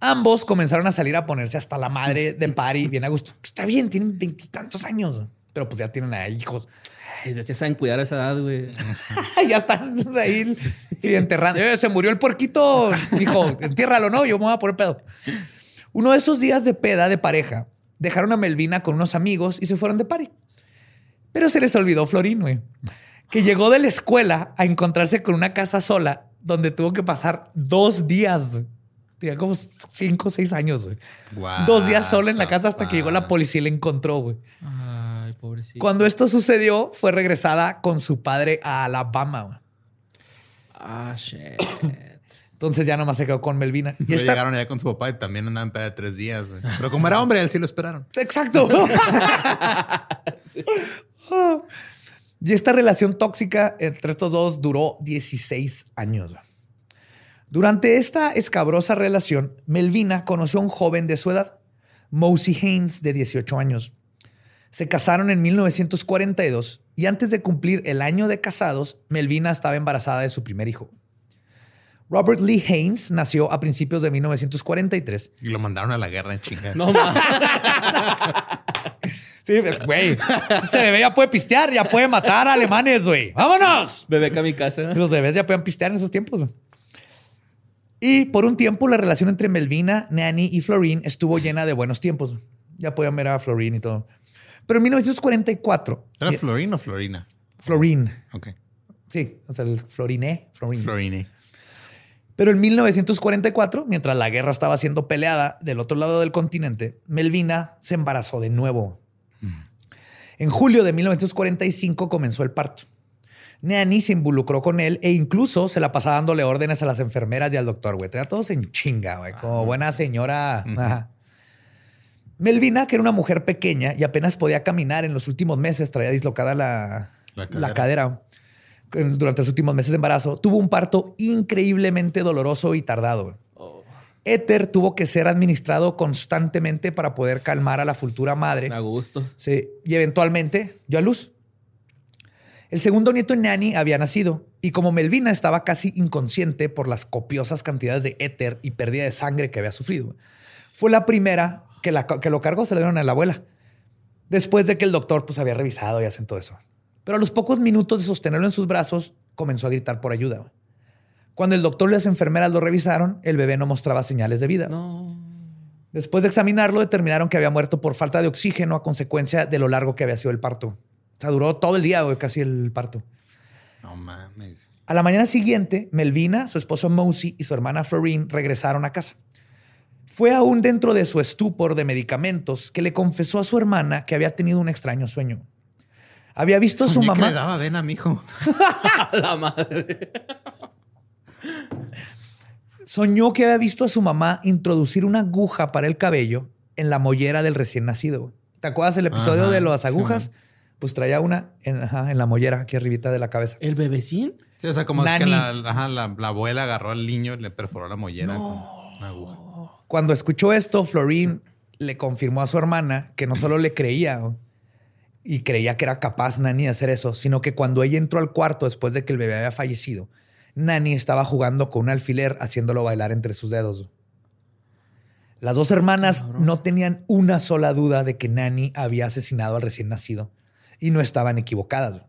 Ambos comenzaron a salir a ponerse hasta la madre de party bien a gusto. Está bien, tienen veintitantos años, pero pues ya tienen a hijos. Ay, ya saben cuidar a esa edad, güey. <laughs> ya están ahí <laughs> sí, enterrando. Eh, se murió el puerquito, hijo, entiérralo, ¿no? Yo me voy a poner pedo. Uno de esos días de peda de pareja, dejaron a Melvina con unos amigos y se fueron de party. Pero se les olvidó Florín, güey, que llegó de la escuela a encontrarse con una casa sola donde tuvo que pasar dos días. güey. Tenía como cinco o seis años, güey. Dos días solo en la the casa hasta que llegó la policía y le encontró, güey. Ay, pobrecito. Cuando esto sucedió, fue regresada con su padre a Alabama. güey. Ah, shit. Entonces ya nomás se quedó con Melvina. Y esta- llegaron allá con su papá y también andaban de tres días. güey. Pero como era hombre, él sí lo esperaron. Exacto. <laughs> <laughs> y esta relación tóxica entre estos dos duró 16 años. Durante esta escabrosa relación, Melvina conoció a un joven de su edad, Mosey Haynes, de 18 años. Se casaron en 1942 y antes de cumplir el año de casados, Melvina estaba embarazada de su primer hijo. Robert Lee Haynes nació a principios de 1943 Y lo mandaron a la guerra en chinga. No mames. <laughs> Sí, güey. Ese bebé ya puede pistear, ya puede matar a alemanes, güey. ¡Vámonos! Bebé a mi casa. Los bebés ya pueden pistear en esos tiempos. Y por un tiempo la relación entre Melvina, Nanny y Florine estuvo llena de buenos tiempos. Ya podían ver a Florine y todo. Pero en 1944, ¿Era mi- Florín o Florina? Florine, Ok. sí, o sea, el Floriné, Florine. Florini. Pero en 1944, mientras la guerra estaba siendo peleada del otro lado del continente, Melvina se embarazó de nuevo. En julio de 1945 comenzó el parto. Nanny se involucró con él e incluso se la pasaba dándole órdenes a las enfermeras y al doctor, güey. Tenía todos en chinga, güey. Como buena señora. Ajá. Melvina, que era una mujer pequeña y apenas podía caminar en los últimos meses, traía dislocada la, La la cadera. cadera. Durante los últimos meses de embarazo, tuvo un parto increíblemente doloroso y tardado. Éter tuvo que ser administrado constantemente para poder calmar a la futura madre. a gusto. Sí, y eventualmente dio a luz. El segundo nieto Nanny había nacido y como Melvina estaba casi inconsciente por las copiosas cantidades de éter y pérdida de sangre que había sufrido, fue la primera que, la- que lo cargó, se le dieron a la abuela. Después de que el doctor pues había revisado y hacen todo eso. Pero a los pocos minutos de sostenerlo en sus brazos, comenzó a gritar por ayuda. Cuando el doctor y las enfermeras lo revisaron, el bebé no mostraba señales de vida. No. Después de examinarlo, determinaron que había muerto por falta de oxígeno a consecuencia de lo largo que había sido el parto. O sea, duró todo el día, casi el parto. No mames. A la mañana siguiente, Melvina, su esposo Mosey y su hermana Florine regresaron a casa. Fue aún dentro de su estupor de medicamentos que le confesó a su hermana que había tenido un extraño sueño. Había visto a su Soñé que mamá. le daba avena, mijo. <laughs> La madre. Soñó que había visto a su mamá introducir una aguja para el cabello en la mollera del recién nacido. ¿Te acuerdas el episodio Ajá, de las sí, agujas? pues traía una en, ajá, en la mollera, aquí arribita de la cabeza. ¿El bebecín? Sí, o sea, como es que la, ajá, la- la abuela agarró al niño y le perforó la mollera con una aguja. Cuando escuchó esto, Florine le confirmó a su hermana que no solo le creía y creía que era capaz Nani de hacer eso, sino que cuando ella entró al cuarto después de que el bebé había fallecido, Nani estaba jugando con un alfiler haciéndolo bailar entre sus dedos. Las dos hermanas Cabrón. no tenían una sola duda de que Nani había asesinado al recién nacido y no estaban equivocadas.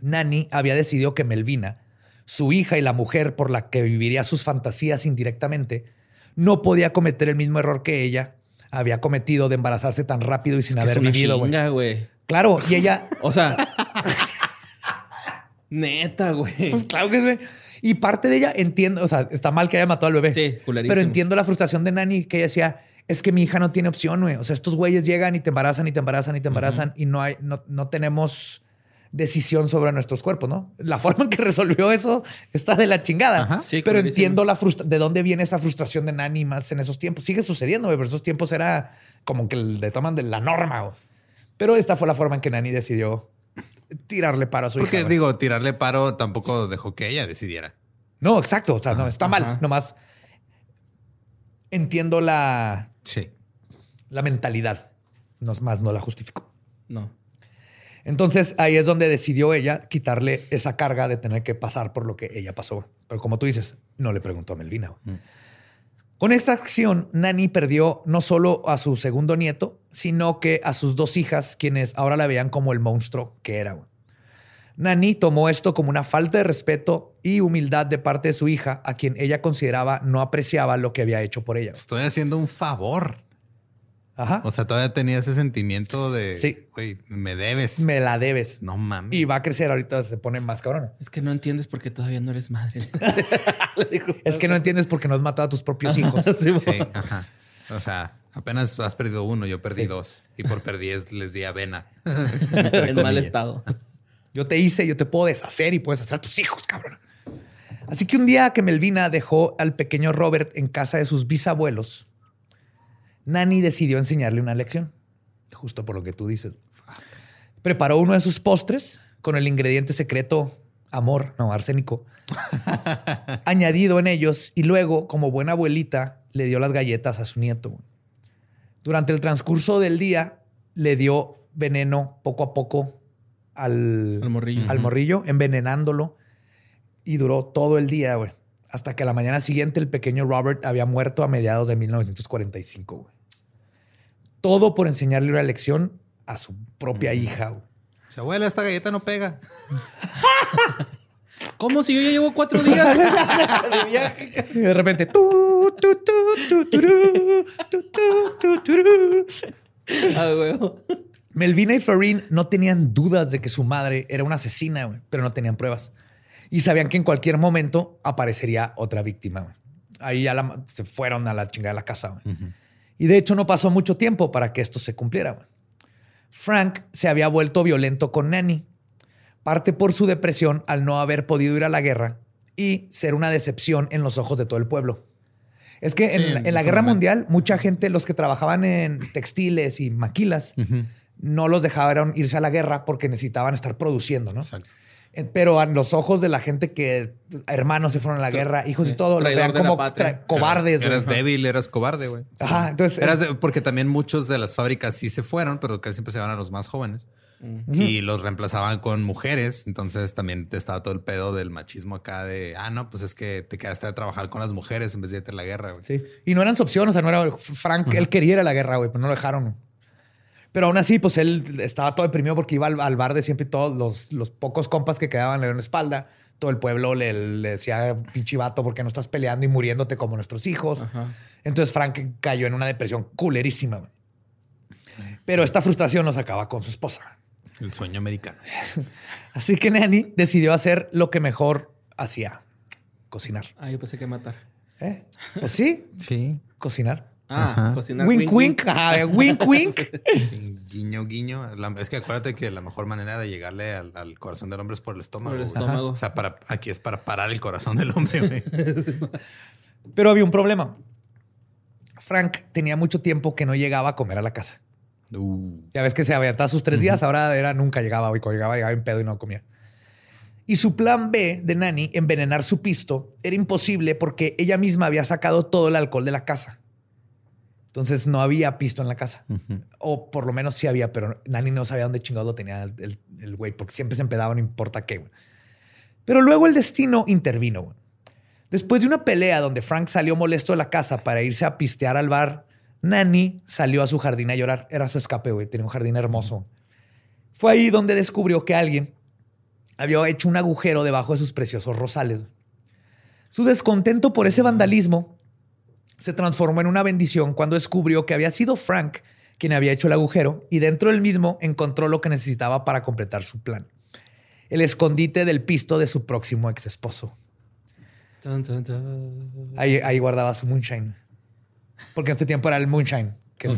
Nani había decidido que Melvina, su hija y la mujer por la que viviría sus fantasías indirectamente, no podía cometer el mismo error que ella había cometido de embarazarse tan rápido y sin Que haber es una vivido. güey. Claro, y ella, O sea. <laughs> Neta, güey. pues claro que sí. Y parte de ella entiendo, o sea, está mal que haya matado al bebé. Sí, culerísimo. Pero entiendo la frustración de Nani que ella decía, es que mi hija no tiene opción, güey. O sea, estos güeyes llegan y te embarazan y te embarazan y te embarazan y no hay, no, no tenemos decisión sobre nuestros cuerpos, ¿no? La forma en que <laughs> resolvió eso está de la chingada. Ajá. Sí, pero clarísimo. entiendo la frustra- de dónde viene esa frustración de Nani más en esos tiempos. Sigue sucediendo, güey, pero esos tiempos era como que le toman de la norma, güey. Pero esta fue la forma en que Nani decidió tirarle paro a su Porque hija. güey. digo, tirarle paro tampoco dejó que ella decidiera. No, exacto. O sea, no, está mal. Ajá. Nomás entiendo la, Sí. la mentalidad. No es más, no la justifico. No. Entonces ahí es donde decidió ella quitarle esa carga de tener que pasar por lo que ella pasó. Pero como tú dices, no le preguntó a Melvina. Mm. Con esta acción, Nani perdió no solo a su segundo nieto, sino que a sus dos hijas, quienes ahora la veían como el monstruo que era. Nani tomó esto como una falta de respeto y humildad de parte de su hija, a quien ella consideraba no apreciaba lo que había hecho por ella. Estoy haciendo un favor. Ajá. O sea, todavía tenía ese sentimiento de, Sí. güey, me debes. Me la debes. No mames. Y va a crecer ahorita, se pone más cabrona. Es que no entiendes por qué todavía no eres madre. <laughs> Le dijo. Es que no entiendes por qué no has matado a tus propios hijos. Sí, Sí, ajá. O sea, apenas has perdido uno, yo perdí dos. Y por perdí les di avena. <laughs> en mal estado. Yo te hice, yo te puedo deshacer y puedes hacer a tus hijos, cabrón. Así que un día que Melvina dejó al pequeño Robert en casa de sus bisabuelos, Nani decidió enseñarle una lección. Justo por lo que tú dices. Preparó uno de sus postres con el ingrediente secreto amor, no, arsénico, <laughs> añadido en ellos y luego, como buena abuelita, le dio las galletas a su nieto. Durante el transcurso del día, le dio veneno poco a poco al, al morrillo, envenenándolo y duró todo el día, güey. Hasta que a la mañana siguiente el pequeño Robert había muerto a mediados de 1945, güey. Todo por enseñarle una lección a su propia hija, güey. O sea, abuela, esta galleta no pega. <laughs> ¿Cómo si yo ya llevo cuatro días <laughs> Y de repente. Melvina y Florin no tenían dudas de que su madre era una asesina, güey, pero no tenían pruebas y sabían que en cualquier momento aparecería otra víctima. Ahí ya se fueron a la chingada de la casa. Y de hecho no pasó mucho tiempo para que esto se cumpliera. Frank se había vuelto violento con Nanny, parte por su depresión al no haber podido ir a la guerra y ser una decepción en los ojos de todo el pueblo. Es que en, la guerra mundial, mucha gente, los que trabajaban en textiles y maquilas, no los dejaban irse a la guerra porque necesitaban estar produciendo, ¿no? Exacto. Eh, pero a los ojos de la gente que hermanos se fueron a la guerra, hijos y todo, los vean como cobardes. Eras débil, eras cobarde, güey. Ajá, entonces. Eras porque también muchos de las fábricas sí se fueron, pero casi siempre se van a los más jóvenes. Y los reemplazaban con mujeres. Entonces también te estaba todo el pedo del machismo acá de, ah, no, pues es que te quedaste a trabajar con las mujeres en vez de irte a la guerra, güey. Sí. Y no eran su opción, o sea, no era Frank, él quería ir a la guerra, güey, pero no lo dejaron. Pero aún así, pues él estaba todo deprimido porque iba al, bar de siempre y todos los, pocos compas que quedaban le dieron la espalda. Todo el pueblo le, decía, pinche vato, porque no estás peleando y muriéndote como nuestros hijos? Entonces Frank cayó en una depresión culerísima. Pero esta frustración nos acaba con su esposa. El sueño americano. <laughs> Así que Nanny decidió hacer lo que mejor hacía. Cocinar. Ah, yo pensé que matar. ¿Eh? Pues sí. Sí. Cocinar. Ah, cocinar. Wink, wink. Wink, wink. <laughs> guiño, guiño. es que acuérdate que la mejor manera de llegarle al, corazón del hombre es por el estómago. Por el estómago. O sea, para, aquí es para parar el corazón del hombre. <laughs> Pero había un problema. Frank tenía mucho tiempo que no llegaba a comer a la casa. Uh. Ya ves que se había estado sus tres días, ahora era nunca llegaba. Hoy llegaba, llegaba en pedo y no comía. Y su plan B de Nani, envenenar su pisto, era imposible porque ella misma había sacado todo el alcohol de la casa. Entonces no había pisto en la casa. O por lo menos sí había, pero Nani no sabía dónde chingado lo tenía el, güey, porque siempre se empedaba, no importa qué. Pero luego el destino intervino. Después de una pelea donde Frank salió molesto de la casa para irse a pistear al bar, Nani salió a su jardín a llorar. Era su escape, güey. Tenía un jardín hermoso. Fue ahí donde descubrió que alguien había hecho un agujero debajo de sus preciosos rosales. Su descontento por ese vandalismo se transformó en una bendición cuando descubrió que había sido Frank quien había hecho el agujero y dentro del mismo encontró lo que necesitaba para completar su plan. El escondite del pisto de su próximo ex esposo. Ahí, guardaba su moonshine. Porque en este tiempo era el moonshine. Que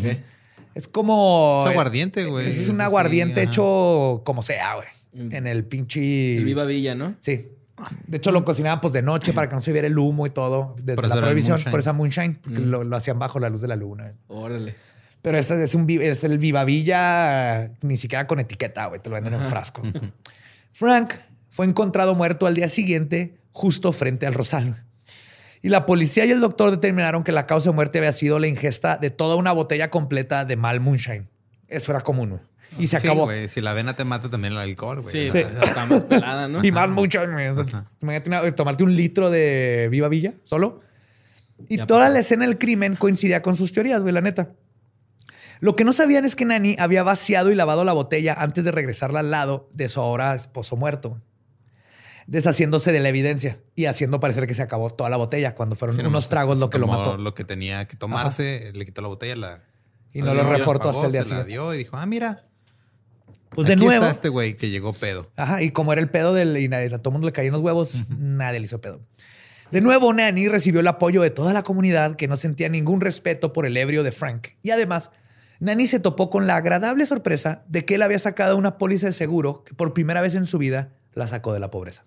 es, como... Es aguardiente, güey. Es, un aguardiente hecho como sea, güey. Mm. En el pinche... El Viva Villa, ¿no? Sí. De hecho, lo cocinaban pues de noche para que no se viera el humo y todo. Desde la prohibición, por esa moonshine, porque mm. lo, hacían bajo la luz de la luna. Órale. Pero este es, un, es el Vivavilla, ni siquiera con etiqueta, güey. Te lo venden en un frasco. Frank fue encontrado muerto al día siguiente, justo frente al rosal. Y la policía y el doctor determinaron que la causa de muerte había sido la ingesta de toda una botella completa de mal moonshine. Eso era común. Y se acabó. Si la avena te mata también el alcohol, güey. Sí, está más pelada, ¿no? <laughs> y más mucho. Imagínate tomarte un litro de Viva Villa solo. Y toda la escena del crimen coincidía con sus teorías, güey, la neta. Lo que no sabían es que Nani había vaciado y lavado la botella antes de regresarla al lado de su ahora esposo muerto. Deshaciéndose de la evidencia y haciendo parecer que se acabó toda la botella cuando fueron unos tragos lo que lo mató. Lo que tenía que tomarse, le quitó la botella la, y no lo reportó hasta el día siguiente. La dio y dijo, ah, mira, pues de nuevo. Está este güey que llegó pedo. Ajá, y como era el pedo del. Y nadie, a todo el mundo le caían los huevos, nadie le hizo pedo. De nuevo, Nanny recibió el apoyo de toda la comunidad que no sentía ningún respeto por el ebrio de Frank. Y además, Nanny se topó con la agradable sorpresa de que él había sacado una póliza de seguro que por primera vez en su vida la sacó de la pobreza.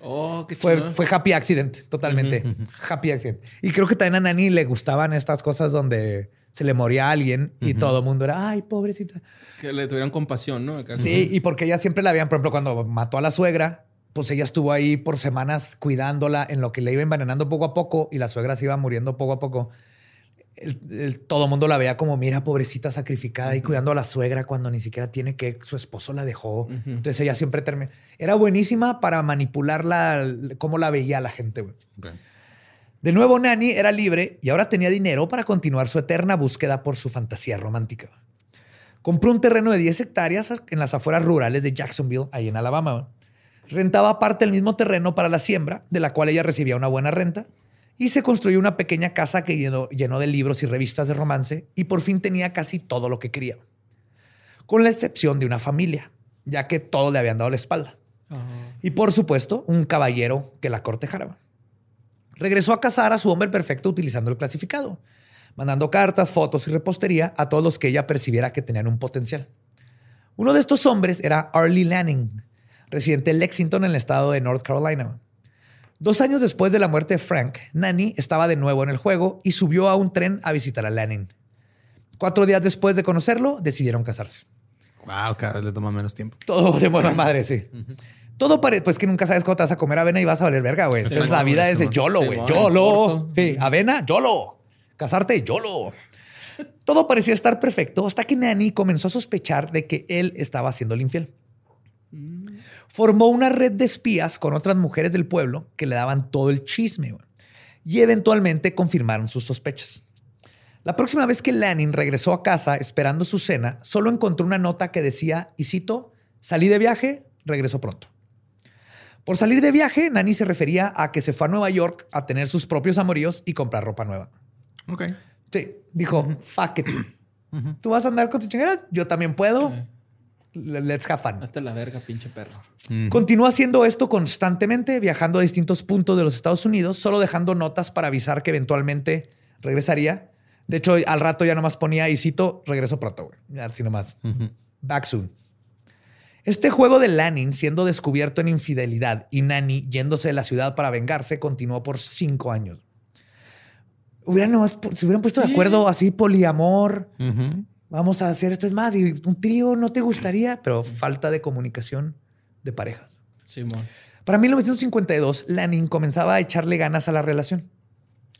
Oh, qué Fue, fue happy accident, totalmente. Happy accident. Y creo que también a Nani le gustaban estas cosas donde se le moría a alguien y todo el mundo era, ay, pobrecita. Que le tuvieran compasión, ¿no? Acá. Sí, y porque ella siempre la veían, por ejemplo, cuando mató a la suegra, pues ella estuvo ahí por semanas cuidándola en lo que le iba envenenando poco a poco y la suegra se iba muriendo poco a poco. El- el- todo el mundo la veía como, mira, pobrecita sacrificada y cuidando a la suegra cuando ni siquiera tiene que, su esposo la dejó. Entonces ella siempre termina. Era buenísima para manipular la, cómo la veía la gente. güey. De nuevo, Nani era libre y ahora tenía dinero para continuar su eterna búsqueda por su fantasía romántica. Compró un terreno de 10 hectáreas en las afueras rurales de Jacksonville, ahí en Alabama. Rentaba parte del mismo terreno para la siembra, de la cual ella recibía una buena renta, y se construyó una pequeña casa que llenó, llenó de libros y revistas de romance, y por fin tenía casi todo lo que quería. Con la excepción de una familia, ya que todos le habían dado la espalda. Y por supuesto, un caballero que la cortejara. Regresó a casar a su hombre perfecto utilizando el clasificado, mandando cartas, fotos y repostería a todos los que ella percibiera que tenían un potencial. Uno de estos hombres era Arlie Lanning, residente de Lexington en el estado de North Carolina. Dos años después de la muerte de Frank, Nanny estaba de nuevo en el juego y subió a un tren a visitar a Lanning. Cuatro días después de conocerlo, decidieron casarse. Wow, cada vez le toma menos tiempo. Todo de buena <laughs> madre, sí. Todo parece, pues que nunca sabes cuándo te vas a comer avena y vas a valer verga, güey. Entonces, la vida es. YOLO, güey. YOLO. Sí, avena, YOLO. Casarte, YOLO. Todo parecía estar perfecto hasta que Nanny comenzó a sospechar de que él estaba haciendo el infiel. Formó una red de espías con otras mujeres del pueblo que le daban todo el chisme güey. y eventualmente confirmaron sus sospechas. La próxima vez que Lanning regresó a casa esperando su cena, solo encontró una nota que decía, y cito, salí de viaje, regreso pronto. Por salir de viaje, Nani se refería a que se fue a Nueva York a tener sus propios amoríos y comprar ropa nueva. Ok. Sí, dijo, fuck it. Tú vas a andar con tus chingaderas, yo también puedo. Le- Let's have fun. Hasta la verga, pinche perro. Continuó haciendo esto constantemente, viajando a distintos puntos de los Estados Unidos, solo dejando notas para avisar que eventualmente regresaría. De hecho, al rato ya nomás ponía y cito, regreso pronto, güey. Ya, Así nomás. Back soon. Este juego de Lanning siendo descubierto en infidelidad y Nani yéndose de la ciudad para vengarse continuó por cinco años. Hubieran nomás, se hubieran puesto de acuerdo así, poliamor. Vamos a hacer esto es más. Y un trío no te gustaría, pero falta de comunicación de parejas. Simón. Para 1952, Lanning comenzaba a echarle ganas a la relación.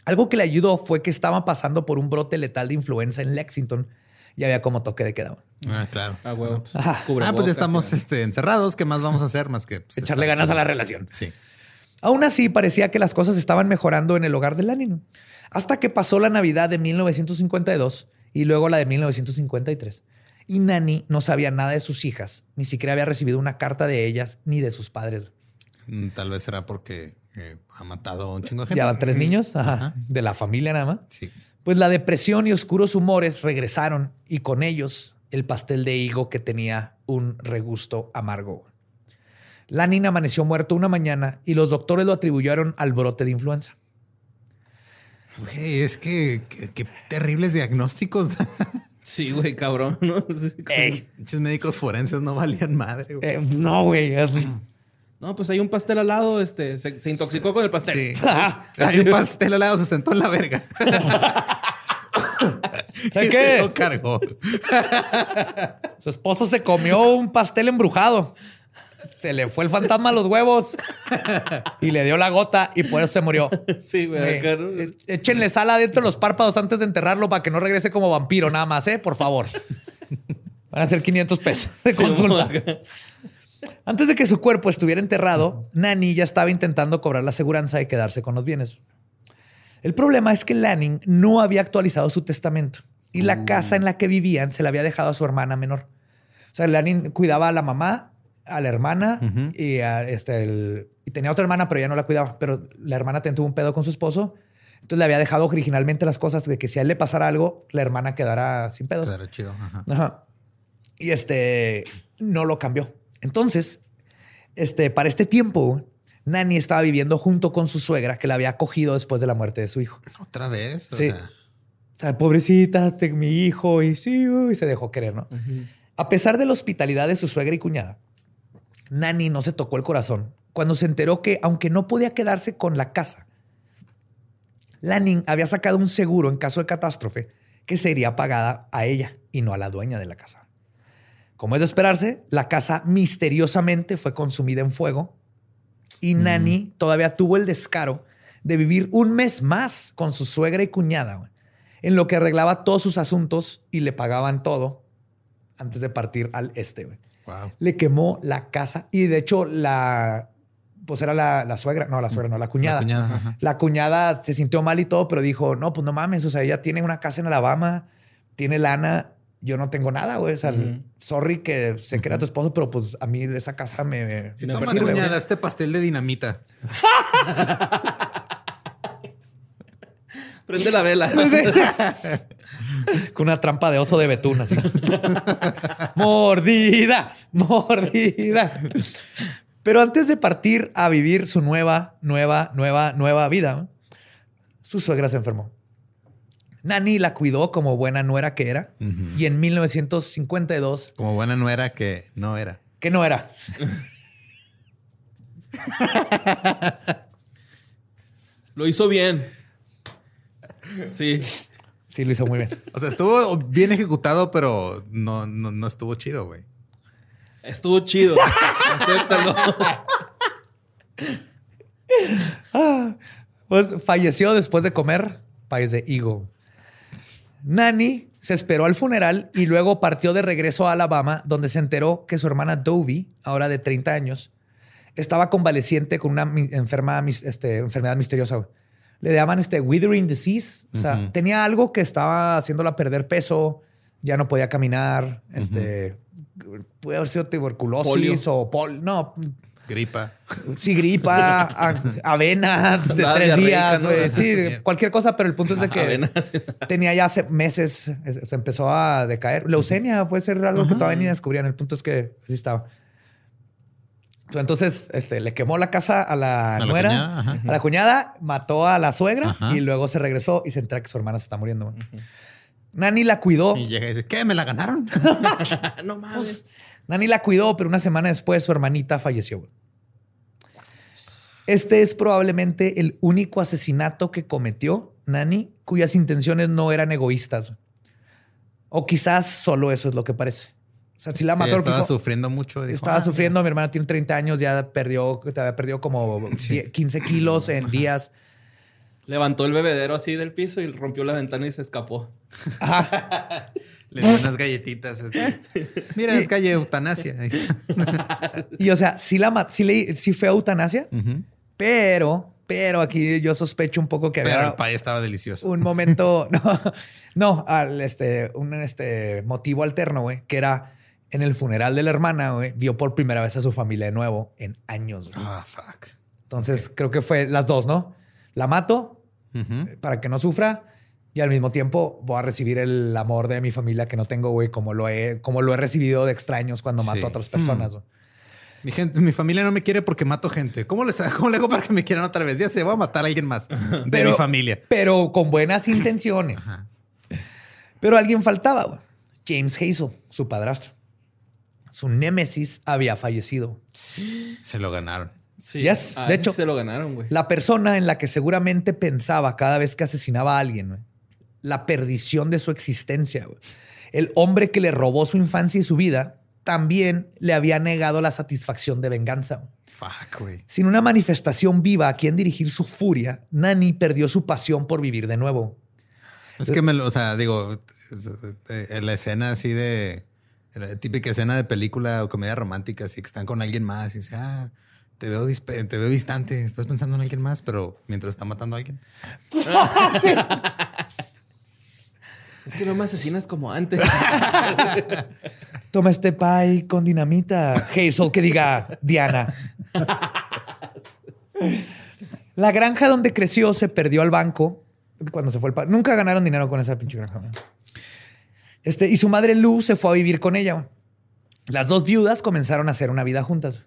Algo que le ayudó fue que estaba pasando por un brote letal de influenza en Lexington y había como toque de queda. Ah, claro. Ah, huevo. pues, Ah, pues ya estamos este, encerrados. ¿Qué más vamos a hacer más que pues, Echarle ganas a la relación. Sí. Aún así, parecía que las cosas estaban mejorando en el hogar de Lanning. Hasta que pasó la Navidad de 1952 y luego la de 1953. Y Nanny no sabía nada de sus hijas, ni siquiera había recibido una carta de ellas ni de sus padres. Mm, Tal vez será porque eh, ha matado a un chingo de gente. Ya van tres niños ajá, Ajá. de la familia nada más. Sí. Pues la depresión y oscuros humores regresaron y con ellos el pastel de higo que tenía un regusto amargo. Lanin amaneció muerto una mañana y los doctores lo atribuyeron al brote de influenza. Güey, es que qué terribles diagnósticos. <laughs> Sí, güey, cabrón, Muchos <laughs> médicos forenses no valían madre. güey. Eh, no, güey. No, pues hay un pastel al lado, este, se, se intoxicó con el pastel. Sí. <laughs> Hay un pastel al lado, se sentó en la verga. <laughs> ¿Sabes Y qué? Se lo cargó. <laughs> Su esposo se comió un pastel embrujado. Se le fue el fantasma a los huevos y le dio la gota y por eso se murió. Sí, güey. ¿no? eh, Échenle sal adentro de los párpados antes de enterrarlo para que no regrese como vampiro, nada más, ¿eh? Por favor. Van a ser 500 pesos de consulta. Antes de que su cuerpo estuviera enterrado, Nani ya estaba intentando cobrar la aseguranza y quedarse con los bienes. El problema es que Lanning no había actualizado su testamento y la casa en la que vivían se la había dejado a su hermana menor. O sea, Lanning cuidaba a la mamá, a la hermana y, a este, el- y tenía otra hermana, pero ya no la cuidaba. Pero la hermana tuvo un pedo con su esposo. Entonces le había dejado originalmente las cosas de que si a él le pasara algo, la hermana quedara sin pedos. Claro, chido. Ajá. Ajá. Y este no lo cambió. Entonces, este, para este tiempo, Nani estaba viviendo junto con su suegra que la había acogido después de la muerte de su hijo. Otra vez. O Sí. sea, O sea, pobrecita, este, mi hijo, y sí, uy, se dejó querer, ¿no? A pesar de la hospitalidad de su suegra y cuñada, Nani no se tocó el corazón cuando se enteró que, aunque no podía quedarse con la casa, Lanning había sacado un seguro en caso de catástrofe que sería pagada a ella y no a la dueña de la casa. Como es de esperarse, la casa misteriosamente fue consumida en fuego y Nani todavía tuvo el descaro de vivir un mes más con su suegra y cuñada, güey, en lo que arreglaba todos sus asuntos y le pagaban todo antes de partir al este. güey. wow. Le quemó la casa y de hecho la, pues era la, la suegra, no, la suegra, no, la cuñada. La cuñada. La cuñada se sintió mal y todo, pero dijo, no, pues no mames, o sea, ella tiene una casa en Alabama, tiene lana, yo no tengo nada, güey. O sea, Ujú. sorry que se crea tu esposo, pero pues a mí esa casa me, me no, Toma, sirve, cuñada, este pastel de dinamita. <laughs> Prende la vela. <laughs> Con una trampa de oso de betún, así. <laughs> mordida, mordida. Pero antes de partir a vivir su nueva, nueva, nueva, nueva vida, su suegra se enfermó. Nani la cuidó como buena nuera que era y en 1952, Como buena nuera que no era. que no era, <laughs> Lo hizo bien. Sí. sí lo hizo muy bien. O sea, estuvo bien ejecutado, pero no, no, no estuvo chido, güey. Estuvo chido. <laughs> Acéptalo. Pues falleció después de comer país de higo. Nani se esperó al funeral y luego partió de regreso a Alabama, donde se enteró que su hermana Dovie, ahora de 30 años, estaba convaleciente con una enferma, este, enfermedad misteriosa. Le llaman este withering disease. O sea, tenía algo que estaba haciéndola perder peso, ya no podía caminar. Este, puede haber sido tuberculosis Polio. o pol. No, Gripa. Sí, gripa, a- avena de tres días, ¿no? güey. Sí, cualquier cosa, pero el punto es de que Avena. tenía ya hace meses, es- se empezó a decaer. Leucemia puede ser algo que todavía ni descubrían. El punto es que así estaba. Entonces, este, le quemó la casa a la, A la nuera, cuñada, ajá. a la cuñada, mató a la suegra Ajá. y luego se regresó y se entera que su hermana se está muriendo. Nani la cuidó. Y llega y dice, ¿qué? ¿Me la ganaron? <laughs> no mames. Nani la cuidó, pero una semana después su hermanita falleció. Este es probablemente el único asesinato que cometió Nani cuyas intenciones no eran egoístas. O quizás solo eso es lo que parece. O sea, si la Sí, mató, estaba sufriendo mucho. dijo, estaba "Ah, sufriendo, mi hermana tiene 30 años, ya perdió, te había perdido como <laughs> 10, 15 kilos en días. Levantó el bebedero así del piso y rompió la ventana y se escapó. <laughs> Le dio unas galletitas. Mira, es calle eutanasia. Ahí está. <laughs> Y o sea, sí, la sí, le, sí fue eutanasia, pero, pero aquí yo sospecho un poco que Pero había el pay estaba delicioso. un momento, <laughs> no, no, al, este, un este, motivo alterno, güey, que era en el funeral de la hermana, güey, vio por primera vez a su familia de nuevo en años. Ah, fuck. Entonces creo que fue las dos, ¿no? La mato para que no sufra y al mismo tiempo voy a recibir el amor de mi familia que no tengo, güey, como lo he, como lo he recibido de extraños cuando mato Sí. a otras personas. Mm. Mi gente, mi familia no me quiere porque mato gente. ¿Cómo, les, ¿Cómo le hago para que me quieran otra vez? Ya sé, voy a matar a alguien más de Pero- mi familia. Pero con buenas intenciones. Ajá. Pero alguien faltaba, güey. James Hazel, su padrastro. Su némesis había fallecido. Se lo ganaron. Sí. Yes, de ese hecho- se lo ganaron, güey. La persona en la que seguramente pensaba cada vez que asesinaba a alguien, güey. La perdición de su existencia, güey. El hombre que le robó su infancia y su vida también le había negado la satisfacción de venganza. Fuck, güey. Sin una manifestación viva a quien dirigir su furia, Nani perdió su pasión por vivir de nuevo. Es que me lo, o sea, digo, eh, la escena así de la típica escena de película o comedia romántica, así que están con alguien más y dice, ah, te veo, dispe- te veo distante, estás pensando en alguien más, pero mientras está matando a alguien. <laughs> Es que no me asesinas como antes. <laughs> Toma este pie con dinamita. Hazel, que diga Diana. La granja donde creció se perdió al banco cuando se fue el pa- Nunca ganaron dinero con esa pinche granja. Este, y su madre Lou se fue a vivir con ella. Las dos viudas comenzaron a hacer una vida juntas.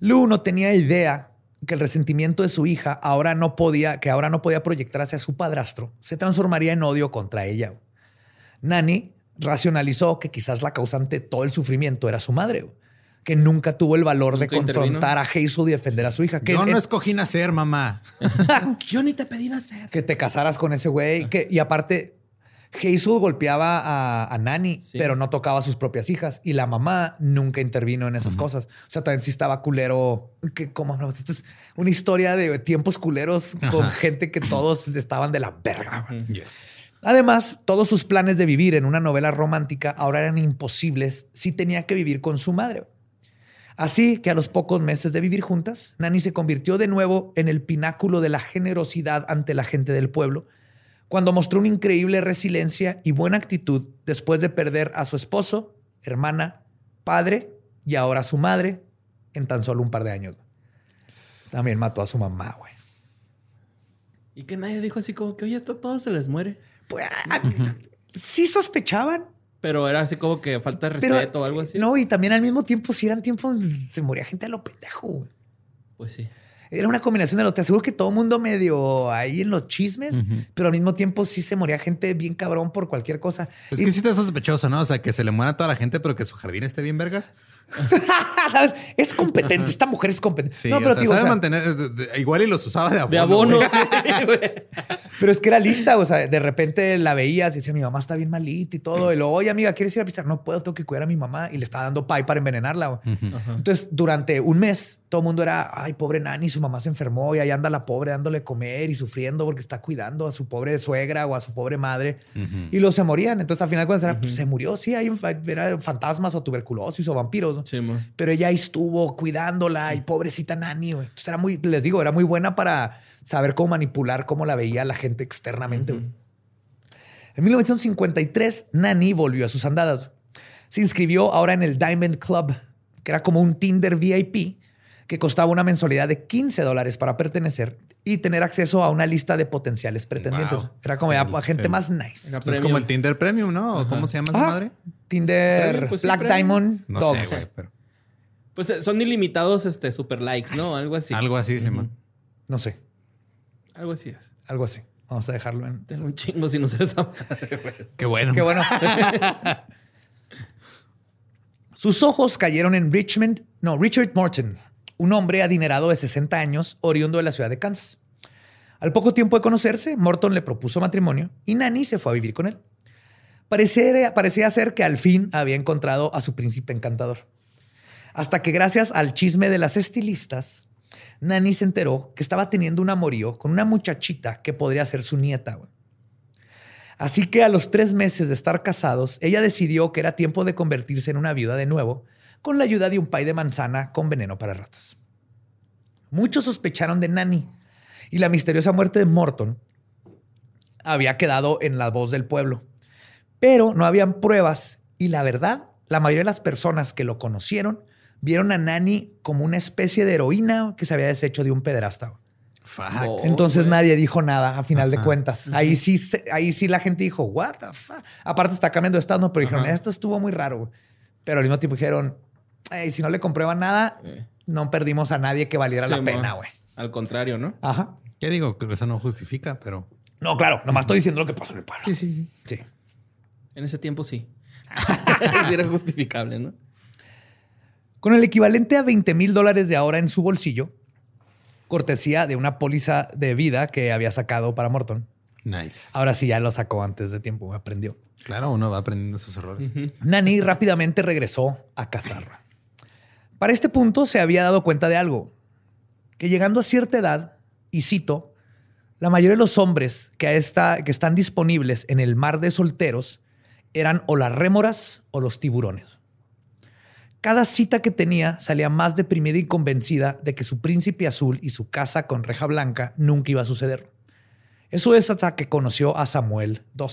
Lou no tenía idea que el resentimiento de su hija ahora no podía, que ahora no podía proyectar hacia su padrastro, se transformaría en odio contra ella. Nani racionalizó que quizás la causante de todo el sufrimiento era su madre, que nunca tuvo el valor de intervino. confrontar a Hazel y defender a su hija. Que, Yo no en- escogí nacer, mamá. <laughs> Yo ni te pedí nacer. que te casaras con ese güey. Que, y aparte, Hazel golpeaba a, a Nani, Sí. pero no tocaba a sus propias hijas. Y la mamá nunca intervino en esas cosas. O sea, también sí estaba culero. Que, ¿cómo no? Esto es una historia de tiempos culeros con gente que todos estaban de la verga. Yes. Además, todos sus planes de vivir en una novela romántica ahora eran imposibles si tenía que vivir con su madre. Así que a los pocos meses de vivir juntas, Nani se convirtió de nuevo en el pináculo de la generosidad ante la gente del pueblo, cuando mostró una increíble resiliencia y buena actitud después de perder a su esposo, hermana, padre y ahora a su madre en tan solo un par de años. También mató a su mamá, güey. Y que nadie dijo así como que, oye, esto todo se les muere. Pues, sí sospechaban, Pero era así como que falta de Pero, respeto o algo así. No, y también al mismo tiempo, si eran tiempos, donde se moría gente a lo pendejo. Pues sí. Era una combinación de lo. Te aseguro que todo el mundo medio ahí en los chismes, pero al mismo tiempo sí se moría gente bien cabrón por cualquier cosa. Es Y- que sí está sospechoso, ¿no? O sea, que se le muera a toda la gente, pero que su jardín esté bien vergas. <laughs> Es competente. Esta mujer es competente. Sí, no, o pero, sea, digo, o sabe sea, mantener... de- de- igual y los usaba de abono. De abono. güey. sí, <laughs> güey. pero es que era lista. O sea, de repente la veías y decía, mi mamá está bien malita y todo. Y luego, oye, amiga, ¿quieres ir a pisar? No puedo, tengo que cuidar a mi mamá. Y le estaba dando pay para envenenarla. Entonces, durante un mes, todo el mundo era, ay, pobre Nani, su mamá se enfermó y ahí anda la pobre dándole comer y sufriendo porque está cuidando a su pobre suegra o a su pobre madre. Y los se morían. Entonces, al final, de cuentas, era, pues, se murió. Sí, hay era fantasmas o tuberculosis o vampiros. Pero ella ahí estuvo cuidándola y pobrecita Nani, güey. Entonces, era muy, les digo, era muy buena para saber cómo manipular, cómo la veía la gente externamente. güey. En 1953, Nani volvió a sus andadas. Se inscribió ahora en el Diamond Club, que era como un Tinder VIP que costaba una mensualidad de 15 dólares para pertenecer y tener acceso a una lista de potenciales pretendientes. Wow. Era como Sí, ya para gente más nice. Era Pues es como el Tinder Premium, ¿no? ¿O ¿Cómo se llama esa Ah, madre? Tinder Premium, pues Black premium. Diamond No Dogs. sé, güey, pero Pues eh, son ilimitados este, super likes, ¿no? Algo así. algo así, Simón. No sé, Algo así es. algo así. Vamos a dejarlo en... Tengo un chingo si no sé esa madre, güey. Qué bueno. Qué bueno. <laughs> Sus ojos cayeron en Richmond, no, Richard Morton, un hombre adinerado de 60 años, oriundo de la ciudad de Kansas. Al poco tiempo de conocerse, Morton le propuso matrimonio y Nani se fue a vivir con él. Parecía, parecía ser que al fin había encontrado a su príncipe encantador. Hasta que gracias al chisme de las estilistas, Nani se enteró que estaba teniendo un amorío con una muchachita que podría ser su nieta. Así que a los tres meses de estar casados, ella decidió que era tiempo de convertirse en una viuda de nuevo, con la ayuda de un pay de manzana con veneno para ratas. Muchos sospecharon de Nani y la misteriosa muerte de Morton había quedado en la voz del pueblo. Pero no habían pruebas y la verdad, la mayoría de las personas que lo conocieron vieron a Nani como una especie de heroína que se había deshecho de un pederasta. Fuck. Oh, Entonces nadie dijo nada a final de cuentas. Ahí sí, ahí sí la gente dijo, what the fuck. Aparte está cambiando de estado, pero dijeron, Ajá. esto estuvo muy raro. güey". Pero al mismo tiempo dijeron, "Ey, si no le comprueban nada, Eh. no perdimos a nadie que valiera la pena, güey. Al contrario, ¿no? Ajá. ¿Qué digo? Creo que eso no justifica, pero... No, claro, nomás estoy diciendo lo que pasó en el pueblo. sí, sí. Sí. En ese tiempo sí. <laughs> Sí Era justificable, ¿no? Con el equivalente a 20 mil dólares de ahora en su bolsillo, cortesía de una póliza de vida que había sacado para Morton. Nice. Ahora sí ya lo sacó antes de tiempo, aprendió. Claro, uno va aprendiendo sus errores. Nani rápidamente regresó a cazar. Para este punto se había dado cuenta de algo, que llegando a cierta edad, y cito, la mayoría de los hombres que, a que están disponibles en el mar de solteros eran o las rémoras o los tiburones. Cada cita que tenía salía más deprimida y convencida de que su príncipe azul y su casa con reja blanca nunca iba a suceder. Eso es hasta que conoció a Samuel II.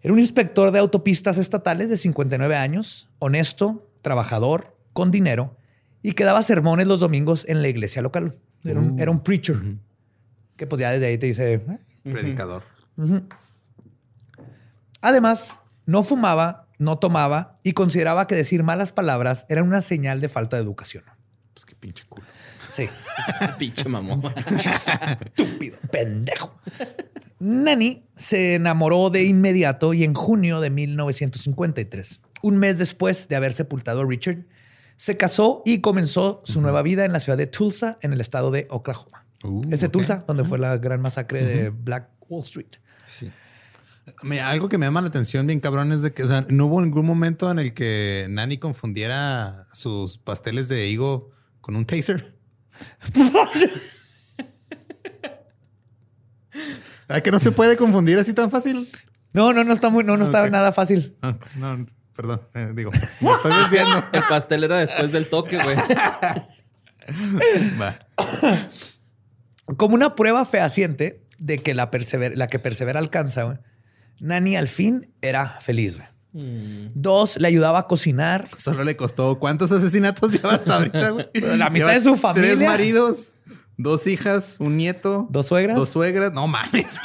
Era un inspector de autopistas estatales de 59 años, honesto, trabajador, con dinero y que daba sermones los domingos en la iglesia local. Era un, Uh. era un preacher, que pues ya desde ahí te dice... "Eh". Predicador. Además, no fumaba, no tomaba y consideraba que decir malas palabras era una señal de falta de educación. Pues qué pinche culo. Sí. <laughs> Pinche mamón. <laughs> Estúpido, pendejo. Nani se enamoró de inmediato y en junio de 1953, un mes después de haber sepultado a Richard, se casó y comenzó su nueva vida en la ciudad de Tulsa, en el estado de Oklahoma. Uh, es de ok. Tulsa, donde fue la gran masacre de Black Wall Street. Sí. Mira, algo que me llama la atención bien cabrón es de que, o sea, no hubo ningún momento en el que Nani confundiera sus pasteles de higo con un taser. <laughs> ¿Verdad que no se puede confundir así tan fácil? No, no, no está muy, no, no está nada fácil. Ah, no, perdón, eh, digo, <laughs> me estoy desviando. El pastel era después del toque, güey. Va. Como una prueba fehaciente de que la, persever- la que persevera alcanza, güey, Nani al fin era feliz. güey. Mm. Dos, le ayudaba a cocinar. Solo le costó cuántos asesinatos <laughs> lleva hasta ahorita, güey. <laughs> La mitad Lleva de su familia. Tres maridos, dos hijas, un nieto, ¿Dos suegras? dos suegras. No mames.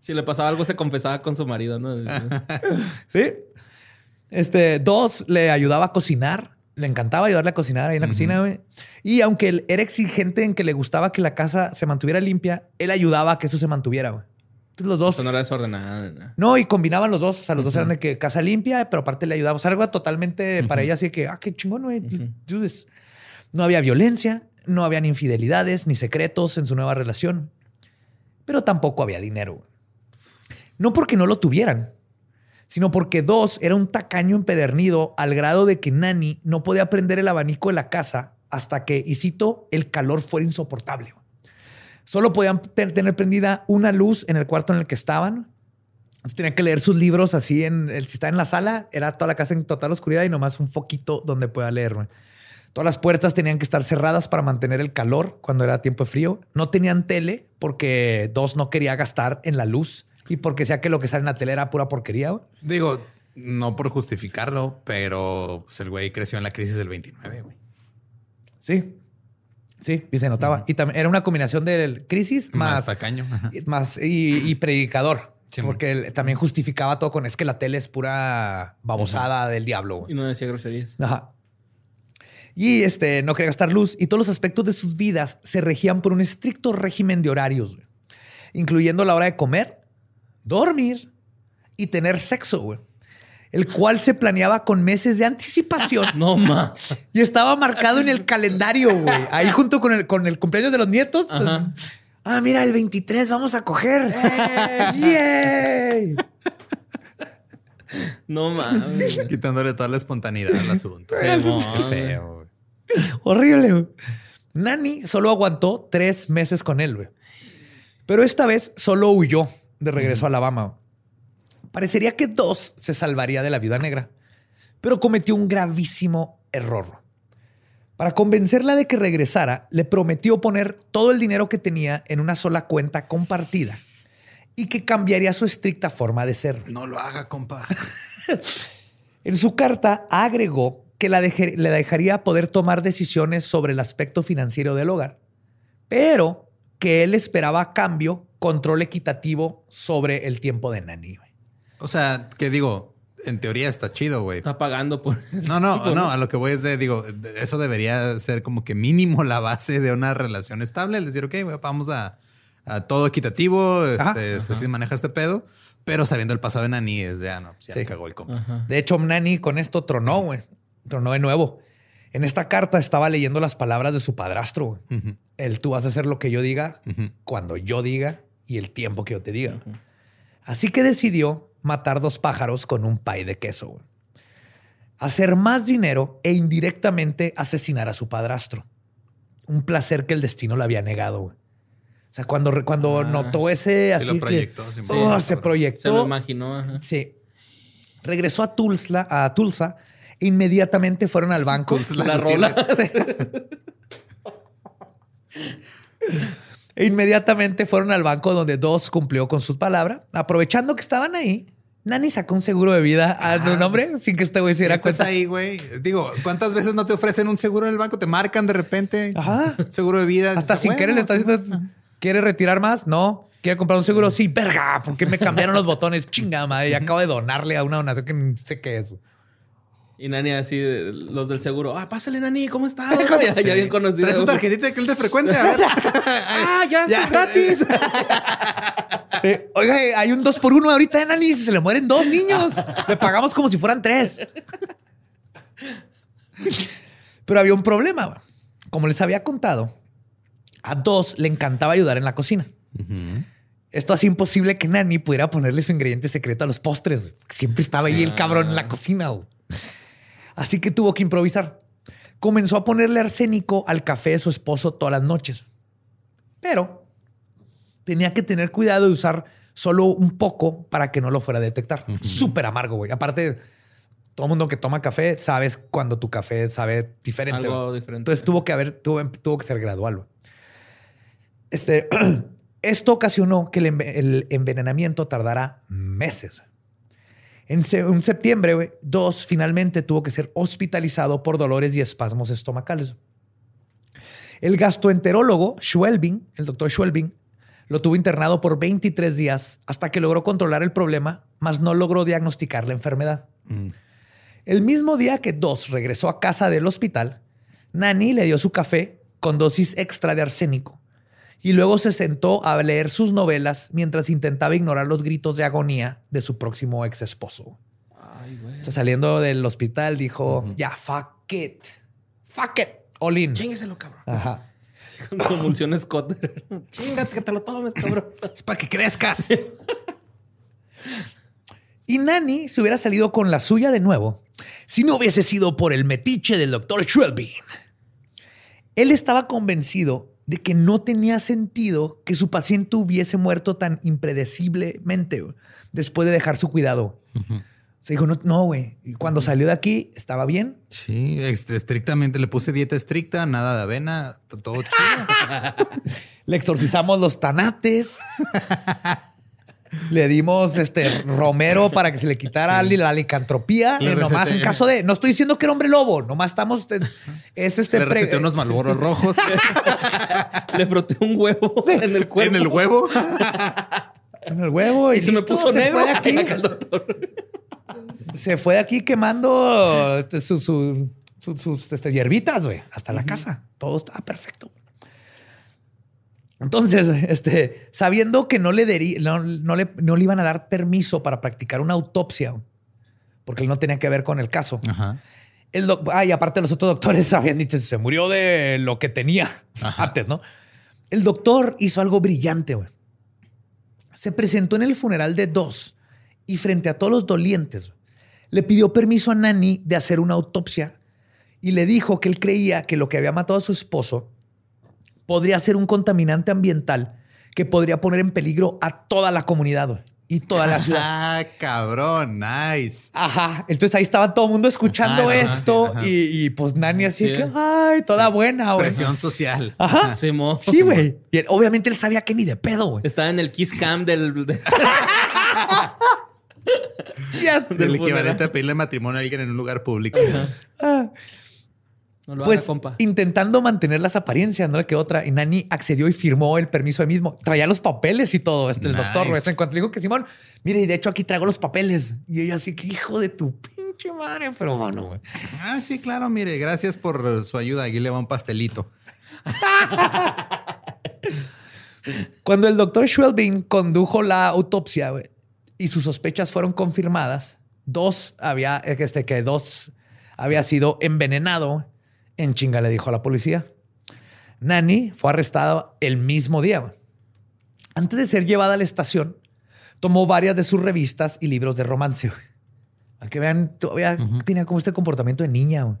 Si le pasaba algo, se confesaba con su marido, ¿no? Sí. Este, dos, le ayudaba a cocinar. Le encantaba ayudarle a cocinar ahí en la cocina, güey. Y aunque él era exigente en que le gustaba que la casa se mantuviera limpia, él ayudaba a que eso se mantuviera, güey. Entonces los dos. Esto no era desordenado. ¿no? No, y combinaban los dos. O sea, los dos eran de que casa limpia, pero aparte le ayudaba. O sea, algo totalmente para ella así que, ah, qué chingón, güey. do this. No había violencia, no habían infidelidades ni secretos en su nueva relación. Pero tampoco había dinero. No porque no lo tuvieran, sino porque dos era un tacaño empedernido al grado de que Nani no podía prender el abanico de la casa hasta que, y cito, el calor fuera insoportable. Solo podían tener prendida una luz en el cuarto en el que estaban. Tenían que leer sus libros así en el, si está en la sala, era toda la casa en total oscuridad y nomás un foquito donde pueda leer. Todas las puertas tenían que estar cerradas para mantener el calor cuando era tiempo de frío. No tenían tele porque dos no quería gastar en la luz y porque sea que lo que sale en la tele era pura porquería. güey. Digo, no por justificarlo, pero pues, el güey creció en la crisis del 29, güey. Sí. Sí, y se notaba. Y también era una combinación de crisis Más más, tacaño. Ajá. más y, y predicador. Sí, porque él también justificaba todo con es que la tele es pura babosada del diablo. güey". Y no decía groserías. Ajá. Y este no quería gastar luz y todos los aspectos de sus vidas se regían por un estricto régimen de horarios, güey, incluyendo la hora de comer, dormir y tener sexo, güey. El cual se planeaba con meses de anticipación <laughs> No, ma. y estaba marcado en el calendario, güey. Ahí junto con el, con el cumpleaños de los nietos. Ajá. Ah, mira, el 23 vamos a coger. ¡Yay! No mames. Quitándole toda la espontaneidad al asunto. Feo. Horrible, güey. Nani solo aguantó tres meses con él, güey. Pero esta vez solo huyó de regreso a Alabama. Parecería que dos se salvaría de la viuda negra, pero cometió un gravísimo error. Para convencerla de que regresara, le prometió poner todo el dinero que tenía en una sola cuenta compartida y que cambiaría su estricta forma de ser. No lo haga, compa. <laughs> En su carta agregó que la deje- le dejaría poder tomar decisiones sobre el aspecto financiero del hogar, pero que él esperaba a cambio control equitativo sobre el tiempo de Nani. güey. O sea, que digo, en teoría está chido, güey. Está pagando por. No, no, no, a lo que voy es de, digo, eso debería ser como que mínimo la base de una relación estable. El decir, ok, vamos a, a todo equitativo, Ajá. este, así maneja este pedo, pero sabiendo el pasado de Nani es de, ah, no, pues ya Sí. me cagó el compa. Ajá. De hecho, Nani con esto tronó, güey. Tronó de nuevo. En esta carta estaba leyendo las palabras de su padrastro. Ujú, El tú vas a hacer lo que yo diga, cuando yo diga y el tiempo que yo te diga. Así que decidió matar dos pájaros con un pay de queso. güey. Hacer más dinero e indirectamente asesinar a su padrastro. Un placer que el destino le había negado. güey. O sea, cuando, cuando Ah. notó ese Sí así lo que- proyectó. sí, Oh, cabrón. se proyectó. Se lo imaginó. Ajá. Sí. Regresó a Tulsa, a Tulsa e inmediatamente fueron al banco. Tulsa, La ¿no rola. <laughs> E inmediatamente fueron al banco donde Dos cumplió con su palabra. Aprovechando que estaban ahí, Nani sacó un seguro de vida a Ah, su nombre pues, sin que este güey se diera cuenta. ahí, güey. Digo, ¿cuántas veces no te ofrecen un seguro en el banco? Te marcan de repente. Ajá. Seguro de vida. Hasta Dices, sin "Bueno, querer le estás sí". diciendo, ¿quiere retirar más? No. ¿Quiere comprar un seguro? Sí, verga, porque me cambiaron los botones. Chinga, madre. Y acabo de donarle a una donación que ni sé qué es. Y Nani así, de- los del seguro. Ah, pásale, Nani, ¿cómo está? ya, <laughs> ya bien conocido. Trae su tarjetita de cliente frecuente. A ver. <laughs> ah, ya está gratis. <laughs> Eh, oiga, eh, hay un dos por uno ahorita, Nani. Se le mueren dos niños. Le pagamos como si fueran tres. Pero había un problema. Como les había contado, a dos le encantaba ayudar en la cocina. Esto hacía imposible que Nani pudiera ponerle su ingrediente secreto a los postres. Siempre estaba ahí el cabrón en la cocina. Así que tuvo que improvisar. Comenzó a ponerle arsénico al café de su esposo todas las noches. Pero tenía que tener cuidado de usar solo un poco para que no lo fuera a detectar. Súper amargo, güey. Aparte, todo mundo que toma café sabes cuando tu café sabe diferente. Algo diferente. Entonces tuvo que haber, tuvo, tuvo que ser gradual. güey. Este, <clears throat> esto ocasionó que el envenenamiento tardara meses. En, se- en septiembre, güey, dos finalmente tuvo que ser hospitalizado por dolores y espasmos estomacales. El gastroenterólogo Schwelbing, el doctor Schwelbing, lo tuvo internado por 23 días hasta que logró controlar el problema, mas no logró diagnosticar la enfermedad. El mismo día que Dos regresó a casa del hospital, Nani le dio su café con dosis extra de arsénico y luego se sentó a leer sus novelas mientras intentaba ignorar los gritos de agonía de su próximo ex esposo. Ay, güey. O sea, saliendo del hospital dijo, ya, fuck it. Fuck it. All in. Chéngueselo, cabrón. Ajá. Así con convulsiones Cotter. <laughs> Chingate que te lo tomes, cabrón. Es para que crezcas. Y Nani se hubiera salido con la suya de nuevo si no hubiese sido por el metiche del doctor Schwelbin. Él estaba convencido de que no tenía sentido que su paciente hubiese muerto tan impredeciblemente después de dejar su cuidado. Se dijo, no, no, güey. Y cuando salió de aquí, estaba bien. Sí, estrictamente le puse dieta estricta, nada de avena, todo chido. <laughs> Le exorcizamos los tanates. <laughs> Le dimos este romero para que se le quitara la licantropía. Le Eh, nomás en caso de. No estoy diciendo que era hombre lobo, nomás estamos. en- es este. Le pre- receté unos malboros rojos Le froté un huevo en el cuerpo. en el huevo. en el huevo y, Y se me puso se negro. Fue de aquí, se fue de aquí quemando este, su- su- su- sus este, hierbitas, güey, hasta la casa. Todo estaba perfecto. Entonces, <laughs> este, sabiendo que no le, deri- no, no le, no le iban a dar permiso para practicar una autopsia, porque él no tenía que ver con el caso. Ajá. El ah, y aparte los otros doctores <laughs> habían dicho, se murió de lo que tenía <laughs> antes, ¿no? El doctor hizo algo brillante, güey. Se presentó en el funeral de dos y frente a todos los dolientes, le pidió permiso a Nani de hacer una autopsia y le dijo que él creía que lo que había matado a su esposo podría ser un contaminante ambiental que podría poner en peligro a toda la comunidad güey, y toda la ciudad. <laughs> Ah, cabrón, nice. Ajá. Entonces ahí estaba todo el mundo escuchando Ajá, ajá, esto sí, ajá. y, y, pues Nani así Sí. que, ay, toda buena, güey. Presión social. Ajá. <laughs> Sí, güey. Y él- obviamente él sabía que ni de pedo, güey. Estaba en el Kiss Cam del. de- <laughs> Ya sé. El del equivalente a pedirle matrimonio a alguien en un lugar público. Ah. No lo Pues haga, compa. intentando mantener las apariencias, no quedó otra. Y Nani accedió y firmó el permiso ahí mismo. Traía los papeles y todo. Este, el Nice. doctor, güey. En cuanto le dijo que Simón, mire, y de hecho aquí traigo los papeles. Y ella así que hijo de tu pinche madre. Pero bueno, güey. Ah, sí, claro, mire, gracias por su ayuda. Aquí le va un pastelito. <laughs> Cuando el doctor Schwelbing condujo la autopsia y sus sospechas fueron confirmadas, dos había, este, que dos había sido envenenado, en chinga le dijo a la policía. Nani fue arrestado el mismo día. Antes de ser llevada a la estación, tomó varias de sus revistas y libros de romance. Para que vean, todavía tenía como este comportamiento de niña,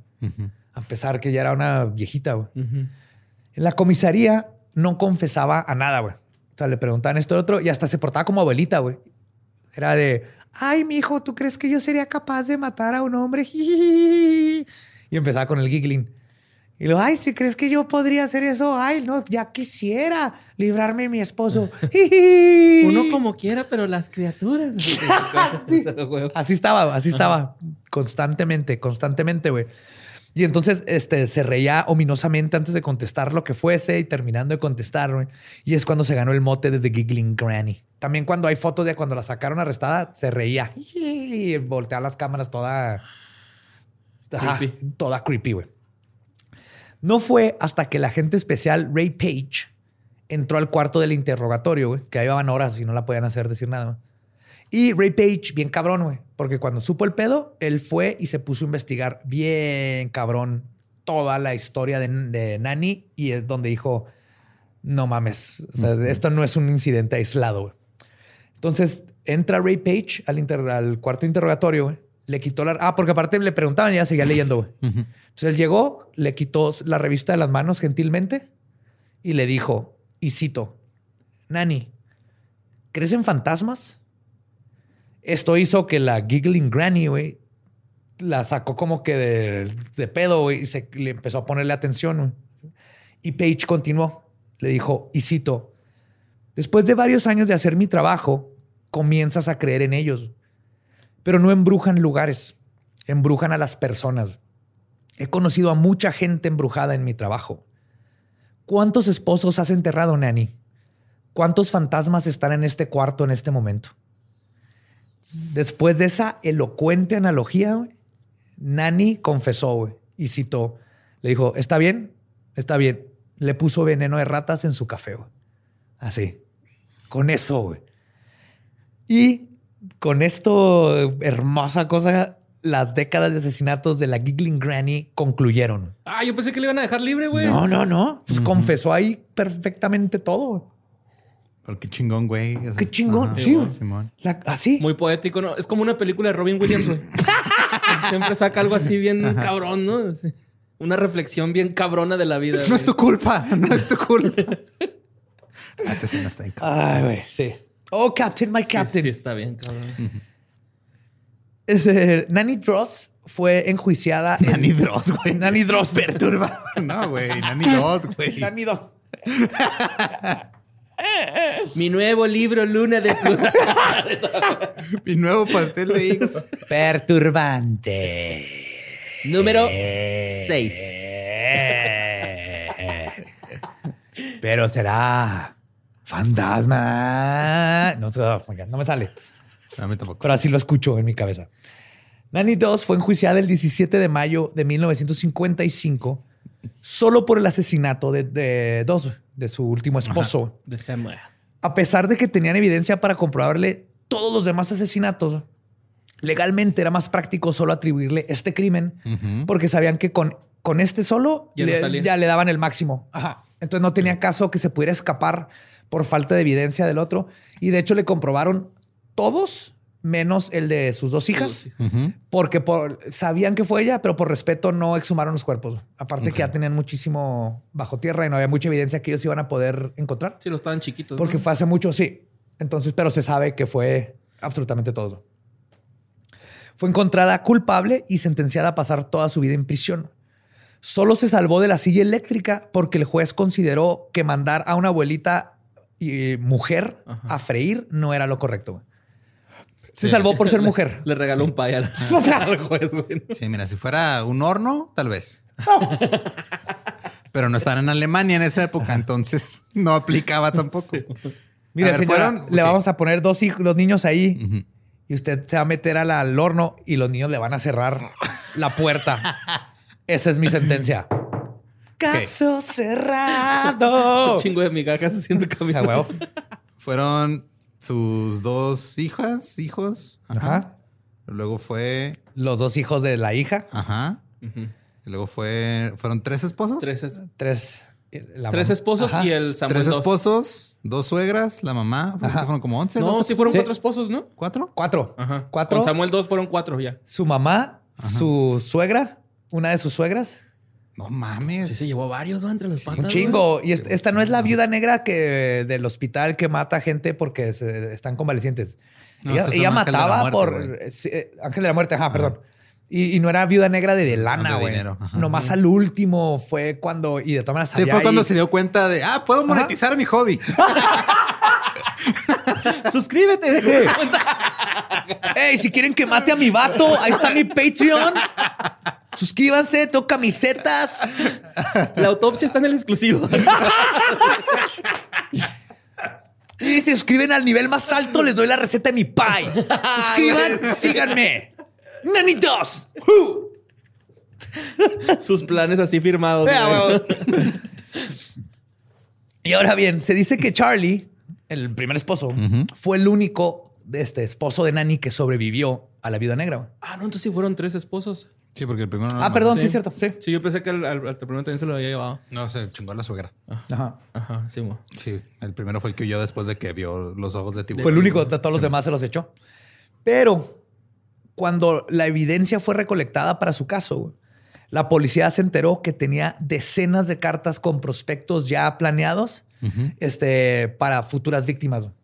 a pesar que ya era una viejita. En la comisaría no confesaba a nada, güey. O sea, le preguntaban esto y otro y hasta se portaba como abuelita, güey. Era de, ay, mi hijo, ¿tú crees que yo sería capaz de matar a un hombre? Jijiji". <laughs> Y empezaba con el giggling. Y luego, ay, si crees que yo podría hacer eso, ay, no, ya quisiera librarme de mi esposo. Jijiji". <laughs> Uno como <laughs> quiera, pero las criaturas. <laughs> Así estaba, así estaba. Constantemente, constantemente, güey. Y entonces este, se reía ominosamente antes de contestar lo que fuese y terminando de contestar, güey. Y es cuando se ganó el mote de The Giggling Granny. También cuando hay fotos de cuando la sacaron arrestada, se reía. Y volteaba las cámaras toda... Ajá, Creepy. toda creepy, güey. No fue hasta que el agente especial Ray Page entró al cuarto del interrogatorio, güey, que ahí horas y no la podían hacer decir nada. Y Ray Page, bien cabrón, güey, porque cuando supo el pedo, él fue y se puso a investigar bien cabrón toda la historia de, de Nani y es donde dijo, no mames, o sea, esto no es un incidente aislado, güey. Entonces entra Ray Page al, inter- al cuarto interrogatorio, güey. Le quitó la... Ah, porque aparte le preguntaban y ella seguía leyendo, güey. <laughs> Entonces él llegó, le quitó la revista de las manos gentilmente y le dijo, y cito, Nani, ¿crees en fantasmas? Esto hizo que la giggling granny, güey, la sacó como que de, de pedo, güey, y se, le empezó a ponerle atención, güey. Y Page continuó. Le dijo, y cito, después de varios años de hacer mi trabajo, comienzas a creer en ellos. Pero no embrujan lugares, embrujan a las personas. He conocido a mucha gente embrujada en mi trabajo. ¿Cuántos esposos has enterrado, Nani? ¿Cuántos fantasmas están en este cuarto en este momento? Después de esa elocuente analogía, Nani confesó, y citó, le dijo, ¿está bien? Está bien. Le puso veneno de ratas en su café. Así. Con eso. Y con esto, hermosa cosa, las décadas de asesinatos de la Giggling Granny concluyeron. Ah, yo pensé que le iban a dejar libre, güey. No, no, no. Pues confesó ahí perfectamente todo. Pero qué chingón, güey. Qué chingón, ajá, sí. Simón. La- así. Muy poético, ¿no? Es como una película de Robin Williams, güey. <laughs> Siempre saca algo así bien cabrón, ¿no? Así. Una reflexión bien cabrona de la vida. No güey. es tu culpa, no es tu culpa. <laughs> Escena está cabrón. Ay, güey, sí. Oh, Captain, my Sí, Captain. Sí, está bien, cabrón. <laughs> Ese, Nanny Dross fue enjuiciada. en- Nani Dross, güey. Nani Dross. Perturba. <laughs> No, güey. Nani Dross, güey. Nanny Dross. Mi nuevo libro, Luna de Plutón. <laughs> Mi nuevo pastel de higos. Perturbante. Número 6. Pero será fantasma. No, no me sale. A mí tampoco. Pero así lo escucho en mi cabeza. Nanny Doss fue enjuiciada el 17 de mayo de 1955 solo por el asesinato de, de Doss, de su último esposo. De Samuel. A pesar de que tenían evidencia para comprobarle todos los demás asesinatos, legalmente era más práctico solo atribuirle este crimen porque sabían que con, con este solo Ya le, ya le daban el máximo. Ajá. Entonces no tenía caso que se pudiera escapar por falta de evidencia del otro. Y de hecho le comprobaron todos menos el de sus dos hijas. Porque por, sabían que fue ella, pero por respeto no exhumaron los cuerpos. Aparte que ya tenían muchísimo bajo tierra y no había mucha evidencia que ellos iban a poder encontrar. Sí, lo estaban chiquitos. Porque ¿no? fue hace mucho, sí. Entonces, pero se sabe que fue absolutamente todo. Fue encontrada culpable y sentenciada a pasar toda su vida en prisión. Solo se salvó de la silla eléctrica porque el juez consideró que mandar a una abuelita y mujer Ajá. a freír no era lo correcto. güey. Se Sí. salvó por ser <laughs> mujer. Le regaló un pay al, al juez, güey. Sí, mira, si fuera un horno, tal vez. <laughs> Pero no estaban en Alemania en esa época, entonces <laughs> no aplicaba tampoco. Mire, A ver, señora, fueron- le vamos a poner dos hijos, los niños ahí y usted se va a meter al, al horno y los niños le van a cerrar la puerta. Esa es mi sentencia. Caso cerrado. <laughs> Un chingo de migajas haciendo el camino. Huevo. Fueron sus dos hijas, hijos. Ajá. Luego fue. Los dos hijos de la hija. Ajá. Y luego fue. ¿Fueron tres esposos? Tres, es- Tres. la tres esposos Ajá. y el Samuel Tres esposos, dos suegras, la mamá. Fueron como once. No, sí fueron Sí. cuatro esposos, ¿no? ¿Cuatro? Cuatro. Ajá. Cuatro. Con Samuel dos fueron cuatro ya. Su mamá, su suegra, una de sus suegras. No mames. Sí, se llevó varios, ¿no? Entre las patas. Un güey. chingo. Y est- esta no es la viuda negra que del hospital que mata gente porque se- están convalecientes. No, ella mataba muerte, por güey. sí, eh, ángel de la muerte, ajá, perdón. Y, y no era viuda negra de, de lana, güey. dinero, ajá. Nomás al último fue cuando y de todas maneras Sí, fue cuando se dio cuenta de, ah, puedo monetizar mi hobby. <laughs> Suscríbete. <laughs> Ey, si quieren que mate a mi vato, ahí está mi Patreon. Suscríbanse, tengo camisetas. <laughs> La autopsia está en el exclusivo. Y si se suscriben al nivel más alto, les doy la receta de mi pie. Suscriban, síganme. Nanitos. Sus planes así firmados. Y ahora bien, se dice que Charlie, el primer esposo, fue el único de este esposo de Nani que sobrevivió a la vida negra. Ah, no, entonces sí fueron tres esposos. Sí, porque el primero no. Ah, perdón, sí, es cierto. Sí. Sí, yo pensé que al, al, al primero también se lo había llevado. No, se chingó a la suegra. Ajá. Ajá, sí, mo. Sí, el primero fue el que huyó después de que vio los ojos de tiburón. Fue el único, de todos los demás se los echó. Pero cuando la evidencia fue recolectada para su caso, güey, la policía se enteró que tenía decenas de cartas con prospectos ya planeados este, para futuras víctimas. güey.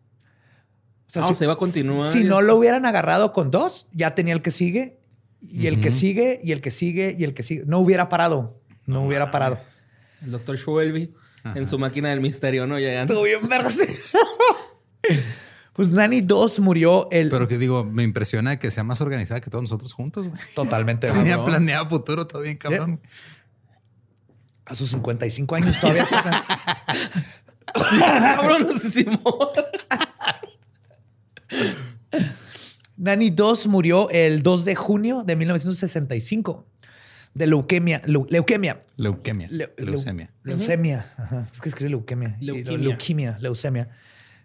O Ah, o sea, iba a continuar Si no lo hubieran agarrado con dos, ya tenía el que sigue, y el que sigue, y el que sigue, y el que sigue. No hubiera parado. No, hubiera parado. El doctor Schwelby en su máquina del misterio, ¿no? Ya, ya. Estuvo bien. <laughs> Pues Nani 2 murió el... Pero que digo, me impresiona que sea más organizada que todos nosotros juntos, güey. Totalmente. Tenía planeado futuro todo bien, cabrón. A sus 55 años todavía. <laughs> <laughs> Cabrón, no sé Nani 2 murió el 2 de junio de 1965 de leuquemia. leu- leuquemia. Leuquemia. Le- leu- leucemia. Leucemia. Ajá. Es que escribe leuquemia. Y Leuquimia. Leuquimia. Leucemia.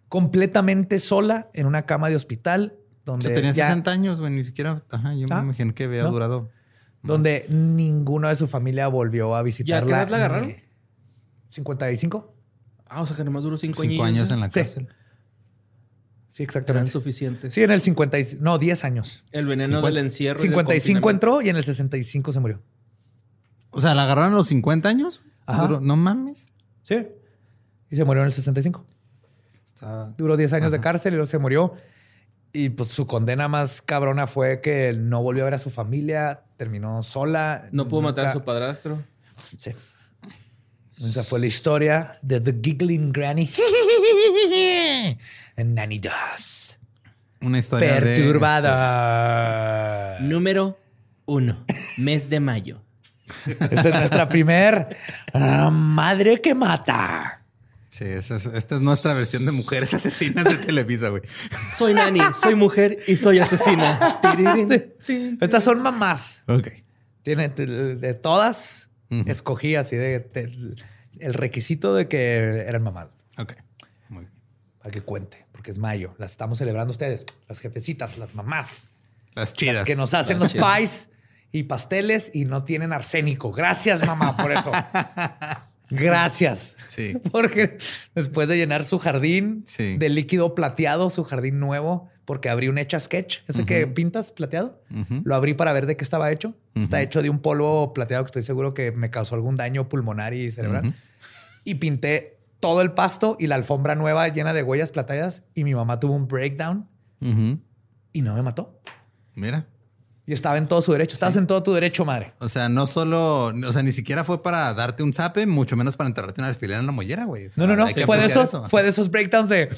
Completamente sola en una cama de hospital O donde, sea, tenía ya- 60 años, güey. Ni siquiera. Ajá, yo Ah, me imagino que había no. durado. donde ninguno de su familia volvió a visitarla. qué edad la agarraron? Eh, ¿55? Ah, o sea que nomás duró cinco, Cinco años en la cárcel. Sí, Eran exactamente. suficientes. Sí, en el 50 y- no, 10 años. El veneno 50. del encierro. y del 55 confinamiento. entró y en el 65 se murió. O sea, la agarraron a los 50 años. Ajá. Duró- no mames. Sí. Y se murió en el 65. Está- Duró 10 años de cárcel y luego se murió. Y pues su condena más cabrona fue que él no volvió a ver a su familia, terminó sola. No pudo matar a nunca- su padrastro. Sí. Esa fue la historia de The Giggling Granny. <laughs> And Nanny Does. Una historia de- Perturbada. Número uno. Mes de mayo. Esa es nuestra primer ah, madre que mata. Sí, esa es- esta es nuestra versión de mujeres asesinas de Televisa, güey. Soy Nani, soy mujer y soy asesina. <laughs> Estas son mamás. Ok. Tiene de, de Ujú. escogí así de, de- el requisito de que eran mamás. Ok. Muy bien. Para que cuente, porque es mayo. Las estamos celebrando ustedes, las jefecitas, las mamás, Las chidas. las que nos hacen los pies y pasteles y no tienen arsénico. Gracias, mamá, por eso. <laughs> Gracias. Sí. Porque después de llenar su jardín Sí. de líquido plateado, su jardín nuevo, porque abrí un hecha sketch, ese que pintas plateado, lo abrí para ver de qué estaba hecho. Está hecho de un polvo plateado que estoy seguro que me causó algún daño pulmonar y cerebral. Y pinté todo el pasto y la alfombra nueva llena de huellas plateadas y mi mamá tuvo un breakdown y no me mató. Mira. Y estaba en todo su derecho. Estabas en todo tu derecho, madre. O sea, no solo, o sea, ni siquiera fue para darte un zape, mucho menos para enterrarte una alfiler en la mollera, güey. O sea, No, no, no. Fue de, esos, eso. fue de esos breakdowns de...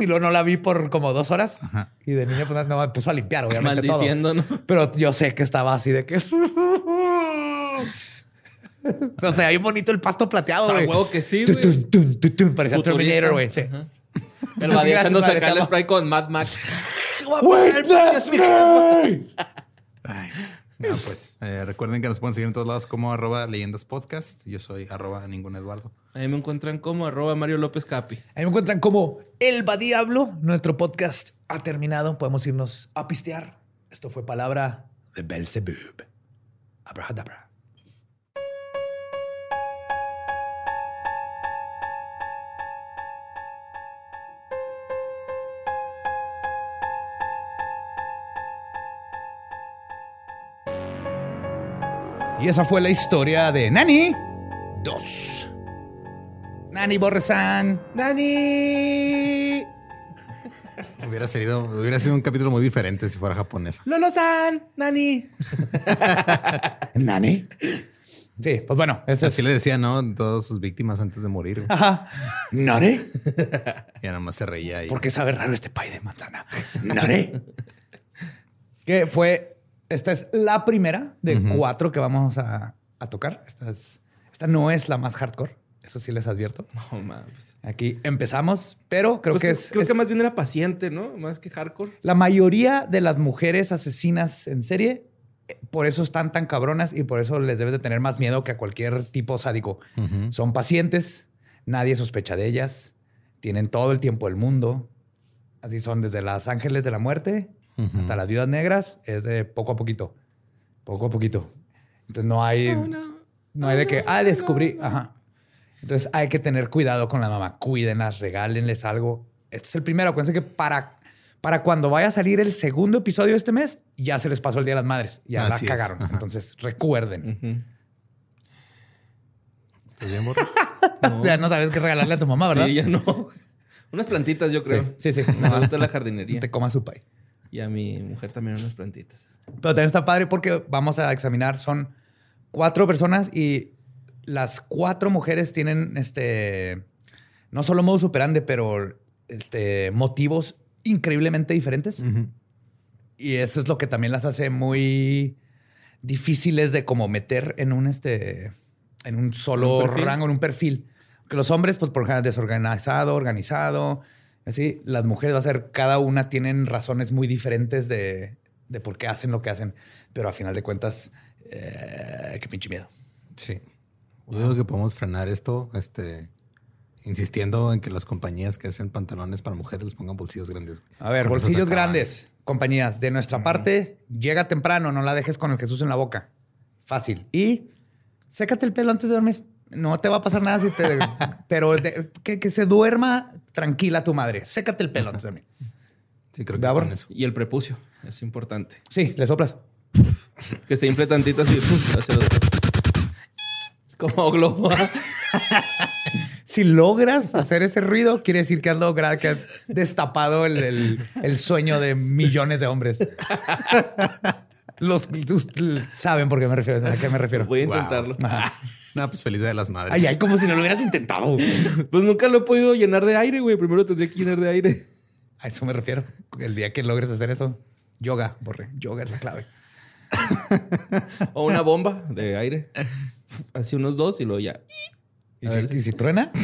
Y luego no la vi por como dos horas. Ajá. Y de niño pues, no, me puso a limpiar, obviamente, todo. Maldiciendo, ¿no? Pero yo sé que estaba así de que... o sea, hay bonito el pasto plateado, O sea, huevo que sí, güey. Parecía Futurista. Terminator, güey. Sí. El Badía Gracias, echándose acá el spray con Mad Max. Witness me. Ay. No, pues eh, recuerden que nos pueden seguir en todos lados como arroba leyendas podcast. Yo soy arroba ningún Eduardo. Ahí me encuentran como arroba Mario López Capi. Ahí me encuentran como El Va Diablo. Nuestro podcast ha terminado. Podemos irnos a pistear. Esto fue palabra de Belzebub. Abrahadabra. Y esa fue la historia de Nani 2. Nani Borresan. ¡Dani! Hubiera sido, hubiera sido un capítulo muy diferente si fuera japonesa. ¡Lolo-san! ¡Dani! <laughs> Nani. Sí, pues bueno, Así es. le decía, ¿no? Todas sus víctimas antes de morir. güey. Ajá. Nani. <laughs> Ya nada más se reía y ¿Por qué sabe raro este pay de manzana? <laughs> Nani. que fue. Esta es la primera de cuatro que vamos a, a tocar. Esta, es- esta no es la más hardcore. Eso sí les advierto. No, mames. Aquí empezamos, pero creo Pues que que- es. creo es- que más bien era paciente, ¿no? Más que hardcore. La mayoría de las mujeres asesinas en serie por eso están tan cabronas y por eso les debes de tener más miedo que a cualquier tipo sádico. Son pacientes, nadie sospecha de ellas, tienen todo el tiempo del mundo. Así son desde las ángeles de la muerte hasta las viudas negras, es de poco a poquito, poco a poquito. Entonces no hay, no, hay de que, ah, descubrí, ajá. Entonces hay que tener cuidado con la mamá, cuídenlas, regálenles algo. Este es el primero, acuérdense que para para cuando vaya a salir el segundo episodio de este mes, ya se les pasó el Día de las Madres. Ya la cagaron. Entonces, recuerden. <laughs> Ya no sabes qué regalarle a tu mamá, ¿verdad? Sí, ya no. <laughs> Unas plantitas, yo creo. Sí, sí. Me gusta la jardinería. Te coma su pay. Y a mi mujer también unas plantitas. Pero también está padre porque vamos a examinar, son cuatro personas y las cuatro mujeres tienen este, no solo modo superande, pero este, motivos increíblemente diferentes. Y eso es lo que también las hace muy difíciles de como meter en un este en un solo rango, en un perfil. Que los hombres, pues por ejemplo, desorganizado, organizado. Así, las mujeres va a ser, cada una tienen razones muy diferentes de, de por qué hacen lo que hacen. Pero a final de cuentas, eh, qué pinche miedo. Sí. Yo digo que podemos frenar esto, este, insistiendo en que las compañías que hacen pantalones para mujeres les pongan bolsillos grandes. A ver, bolsillos grandes, compañías. De nuestra parte, llega temprano, no la dejes con el Jesús en la boca. Fácil. Y sécate el pelo antes de dormir. No te va a pasar nada si te... <laughs> pero que, se duerma tranquila tu madre. Sécate el pelo antes de dormir. Sí, creo que con eso. Y el prepucio, es importante. Sí, le soplas. que se infle tantito así. Como globo. <laughs> si logras hacer ese ruido, quiere decir que has logrado, que has destapado el, sueño de millones de hombres. <laughs> Los saben por qué me refiero, a qué me refiero. Voy a intentarlo. No, pues feliz de las madres. Ay, ay, como si no lo hubieras intentado. Pues nunca lo he podido llenar de aire, güey. Primero tendría que llenar de aire. A eso me refiero. El día que logres hacer eso, yoga, borre. Yoga es la clave. o una bomba de aire. Así unos dos y luego ya. ¿Y, si, truena? <laughs>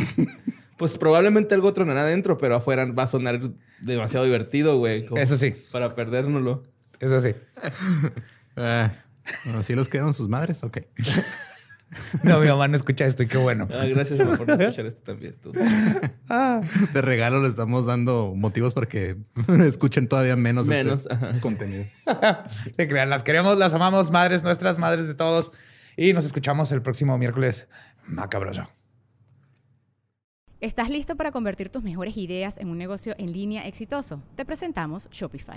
Pues probablemente algo tronará adentro, pero afuera va a sonar demasiado divertido, güey. Eso sí. Para perdérnoslo. Eso sí. <laughs> Ah, ¿Así los quedan sus madres? Ok. <laughs> <laughs> No, mi mamá no escucha esto y qué bueno. Ah, gracias por <laughs> escuchar esto también. Ah. De regalo le estamos dando motivos para que <laughs> escuchen todavía menos, este contenido. Se crean, las queremos, las amamos, madres nuestras, madres de todos. Y nos escuchamos el próximo miércoles macabroso. ¿Estás listo para convertir tus mejores ideas en un negocio en línea exitoso? Te presentamos Shopify.